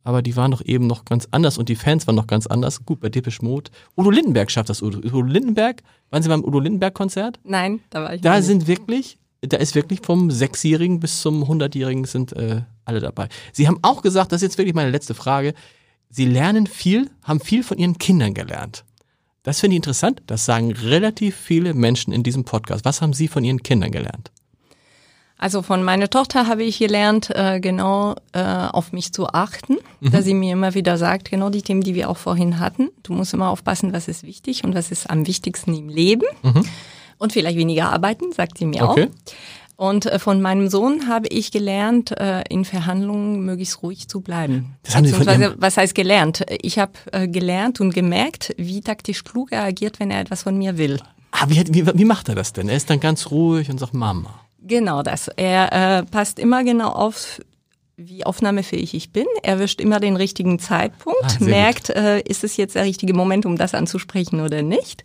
aber die waren doch eben noch ganz anders und die Fans waren noch ganz anders. Gut, bei Depeche Mode. Udo Lindenberg schafft das. Udo, Udo Lindenberg, waren Sie beim Udo Lindenberg Konzert? Nein, da war ich Da nicht. sind wirklich, da ist wirklich vom Sechsjährigen bis zum Hundertjährigen sind äh, alle dabei. Sie haben auch gesagt, das ist jetzt wirklich meine letzte Frage, Sie lernen viel, haben viel von Ihren Kindern gelernt. Das finde ich interessant, das sagen relativ viele Menschen in diesem Podcast. Was haben Sie von Ihren Kindern gelernt? Also von meiner Tochter habe ich gelernt, äh, genau äh, auf mich zu achten, Mhm. da sie mir immer wieder sagt, genau die Themen, die wir auch vorhin hatten. Du musst immer aufpassen, was ist wichtig und was ist am wichtigsten im Leben. Und vielleicht weniger arbeiten, sagt sie mir Mhm. Okay. auch. Und äh, von meinem Sohn habe ich gelernt, äh, in Verhandlungen möglichst ruhig zu bleiben. Das haben Sie von Ihrem- was heißt gelernt? Ich habe äh, gelernt und gemerkt, wie taktisch klug er agiert, wenn er etwas von mir will. Ah, wie, wie, wie macht er das denn? Er ist dann ganz ruhig und sagt Mama. Genau das. Er äh, passt immer genau auf, wie aufnahmefähig ich bin. Er wischt immer den richtigen Zeitpunkt, Ah, merkt, äh, ist es jetzt der richtige Moment, um das anzusprechen oder nicht.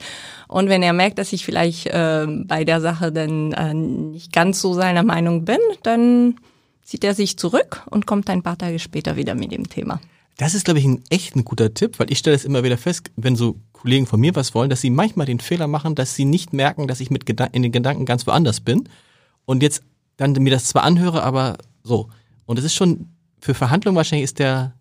Und wenn er merkt, dass ich vielleicht äh, bei der Sache dann äh, nicht ganz so seiner Meinung bin, dann zieht er sich zurück und kommt ein paar Tage später wieder mit dem Thema. Das ist, glaube ich, ein echt ein guter Tipp, weil ich stelle es immer wieder fest, wenn so Kollegen von mir was wollen, dass sie manchmal den Fehler machen, dass sie nicht merken, dass ich mit Gedan in den Gedanken ganz woanders bin und jetzt dann mir das zwar anhöre, aber so. Und es ist schon für Verhandlungen wahrscheinlich ist der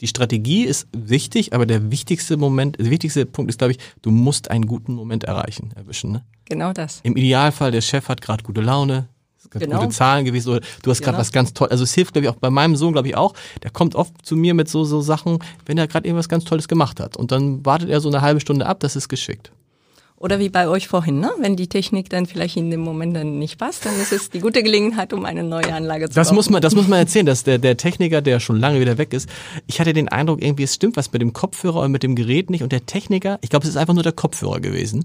die Strategie ist wichtig, aber der wichtigste Moment, der wichtigste Punkt ist, glaube ich, du musst einen guten Moment erreichen, erwischen. Ne? Genau das. Im Idealfall, der Chef hat gerade gute Laune, Genau. gute Zahlen gewesen oder du hast gerade Genau. was ganz toll. Also es hilft, glaube ich, auch bei meinem Sohn, glaube ich, auch. Der kommt oft zu mir mit so, so Sachen, wenn er gerade irgendwas ganz Tolles gemacht hat. Und dann wartet er so eine halbe Stunde ab, das ist geschickt. Oder wie bei euch vorhin, ne? wenn die Technik dann vielleicht in dem Moment dann nicht passt, dann ist es die gute Gelegenheit, um eine neue Anlage zu Das bauen. muss man, das muss man erzählen, dass der, der Techniker, der schon lange wieder weg ist, ich hatte den Eindruck, irgendwie es stimmt was mit dem Kopfhörer und mit dem Gerät nicht. Und der Techniker, ich glaube, es ist einfach nur der Kopfhörer gewesen.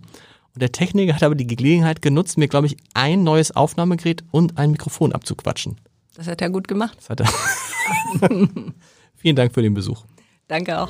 Und der Techniker hat aber die Gelegenheit genutzt, mir, glaube ich, ein neues Aufnahmegerät und ein Mikrofon abzuquatschen. Das hat er gut gemacht. Das hat er. Vielen Dank für den Besuch. Danke auch.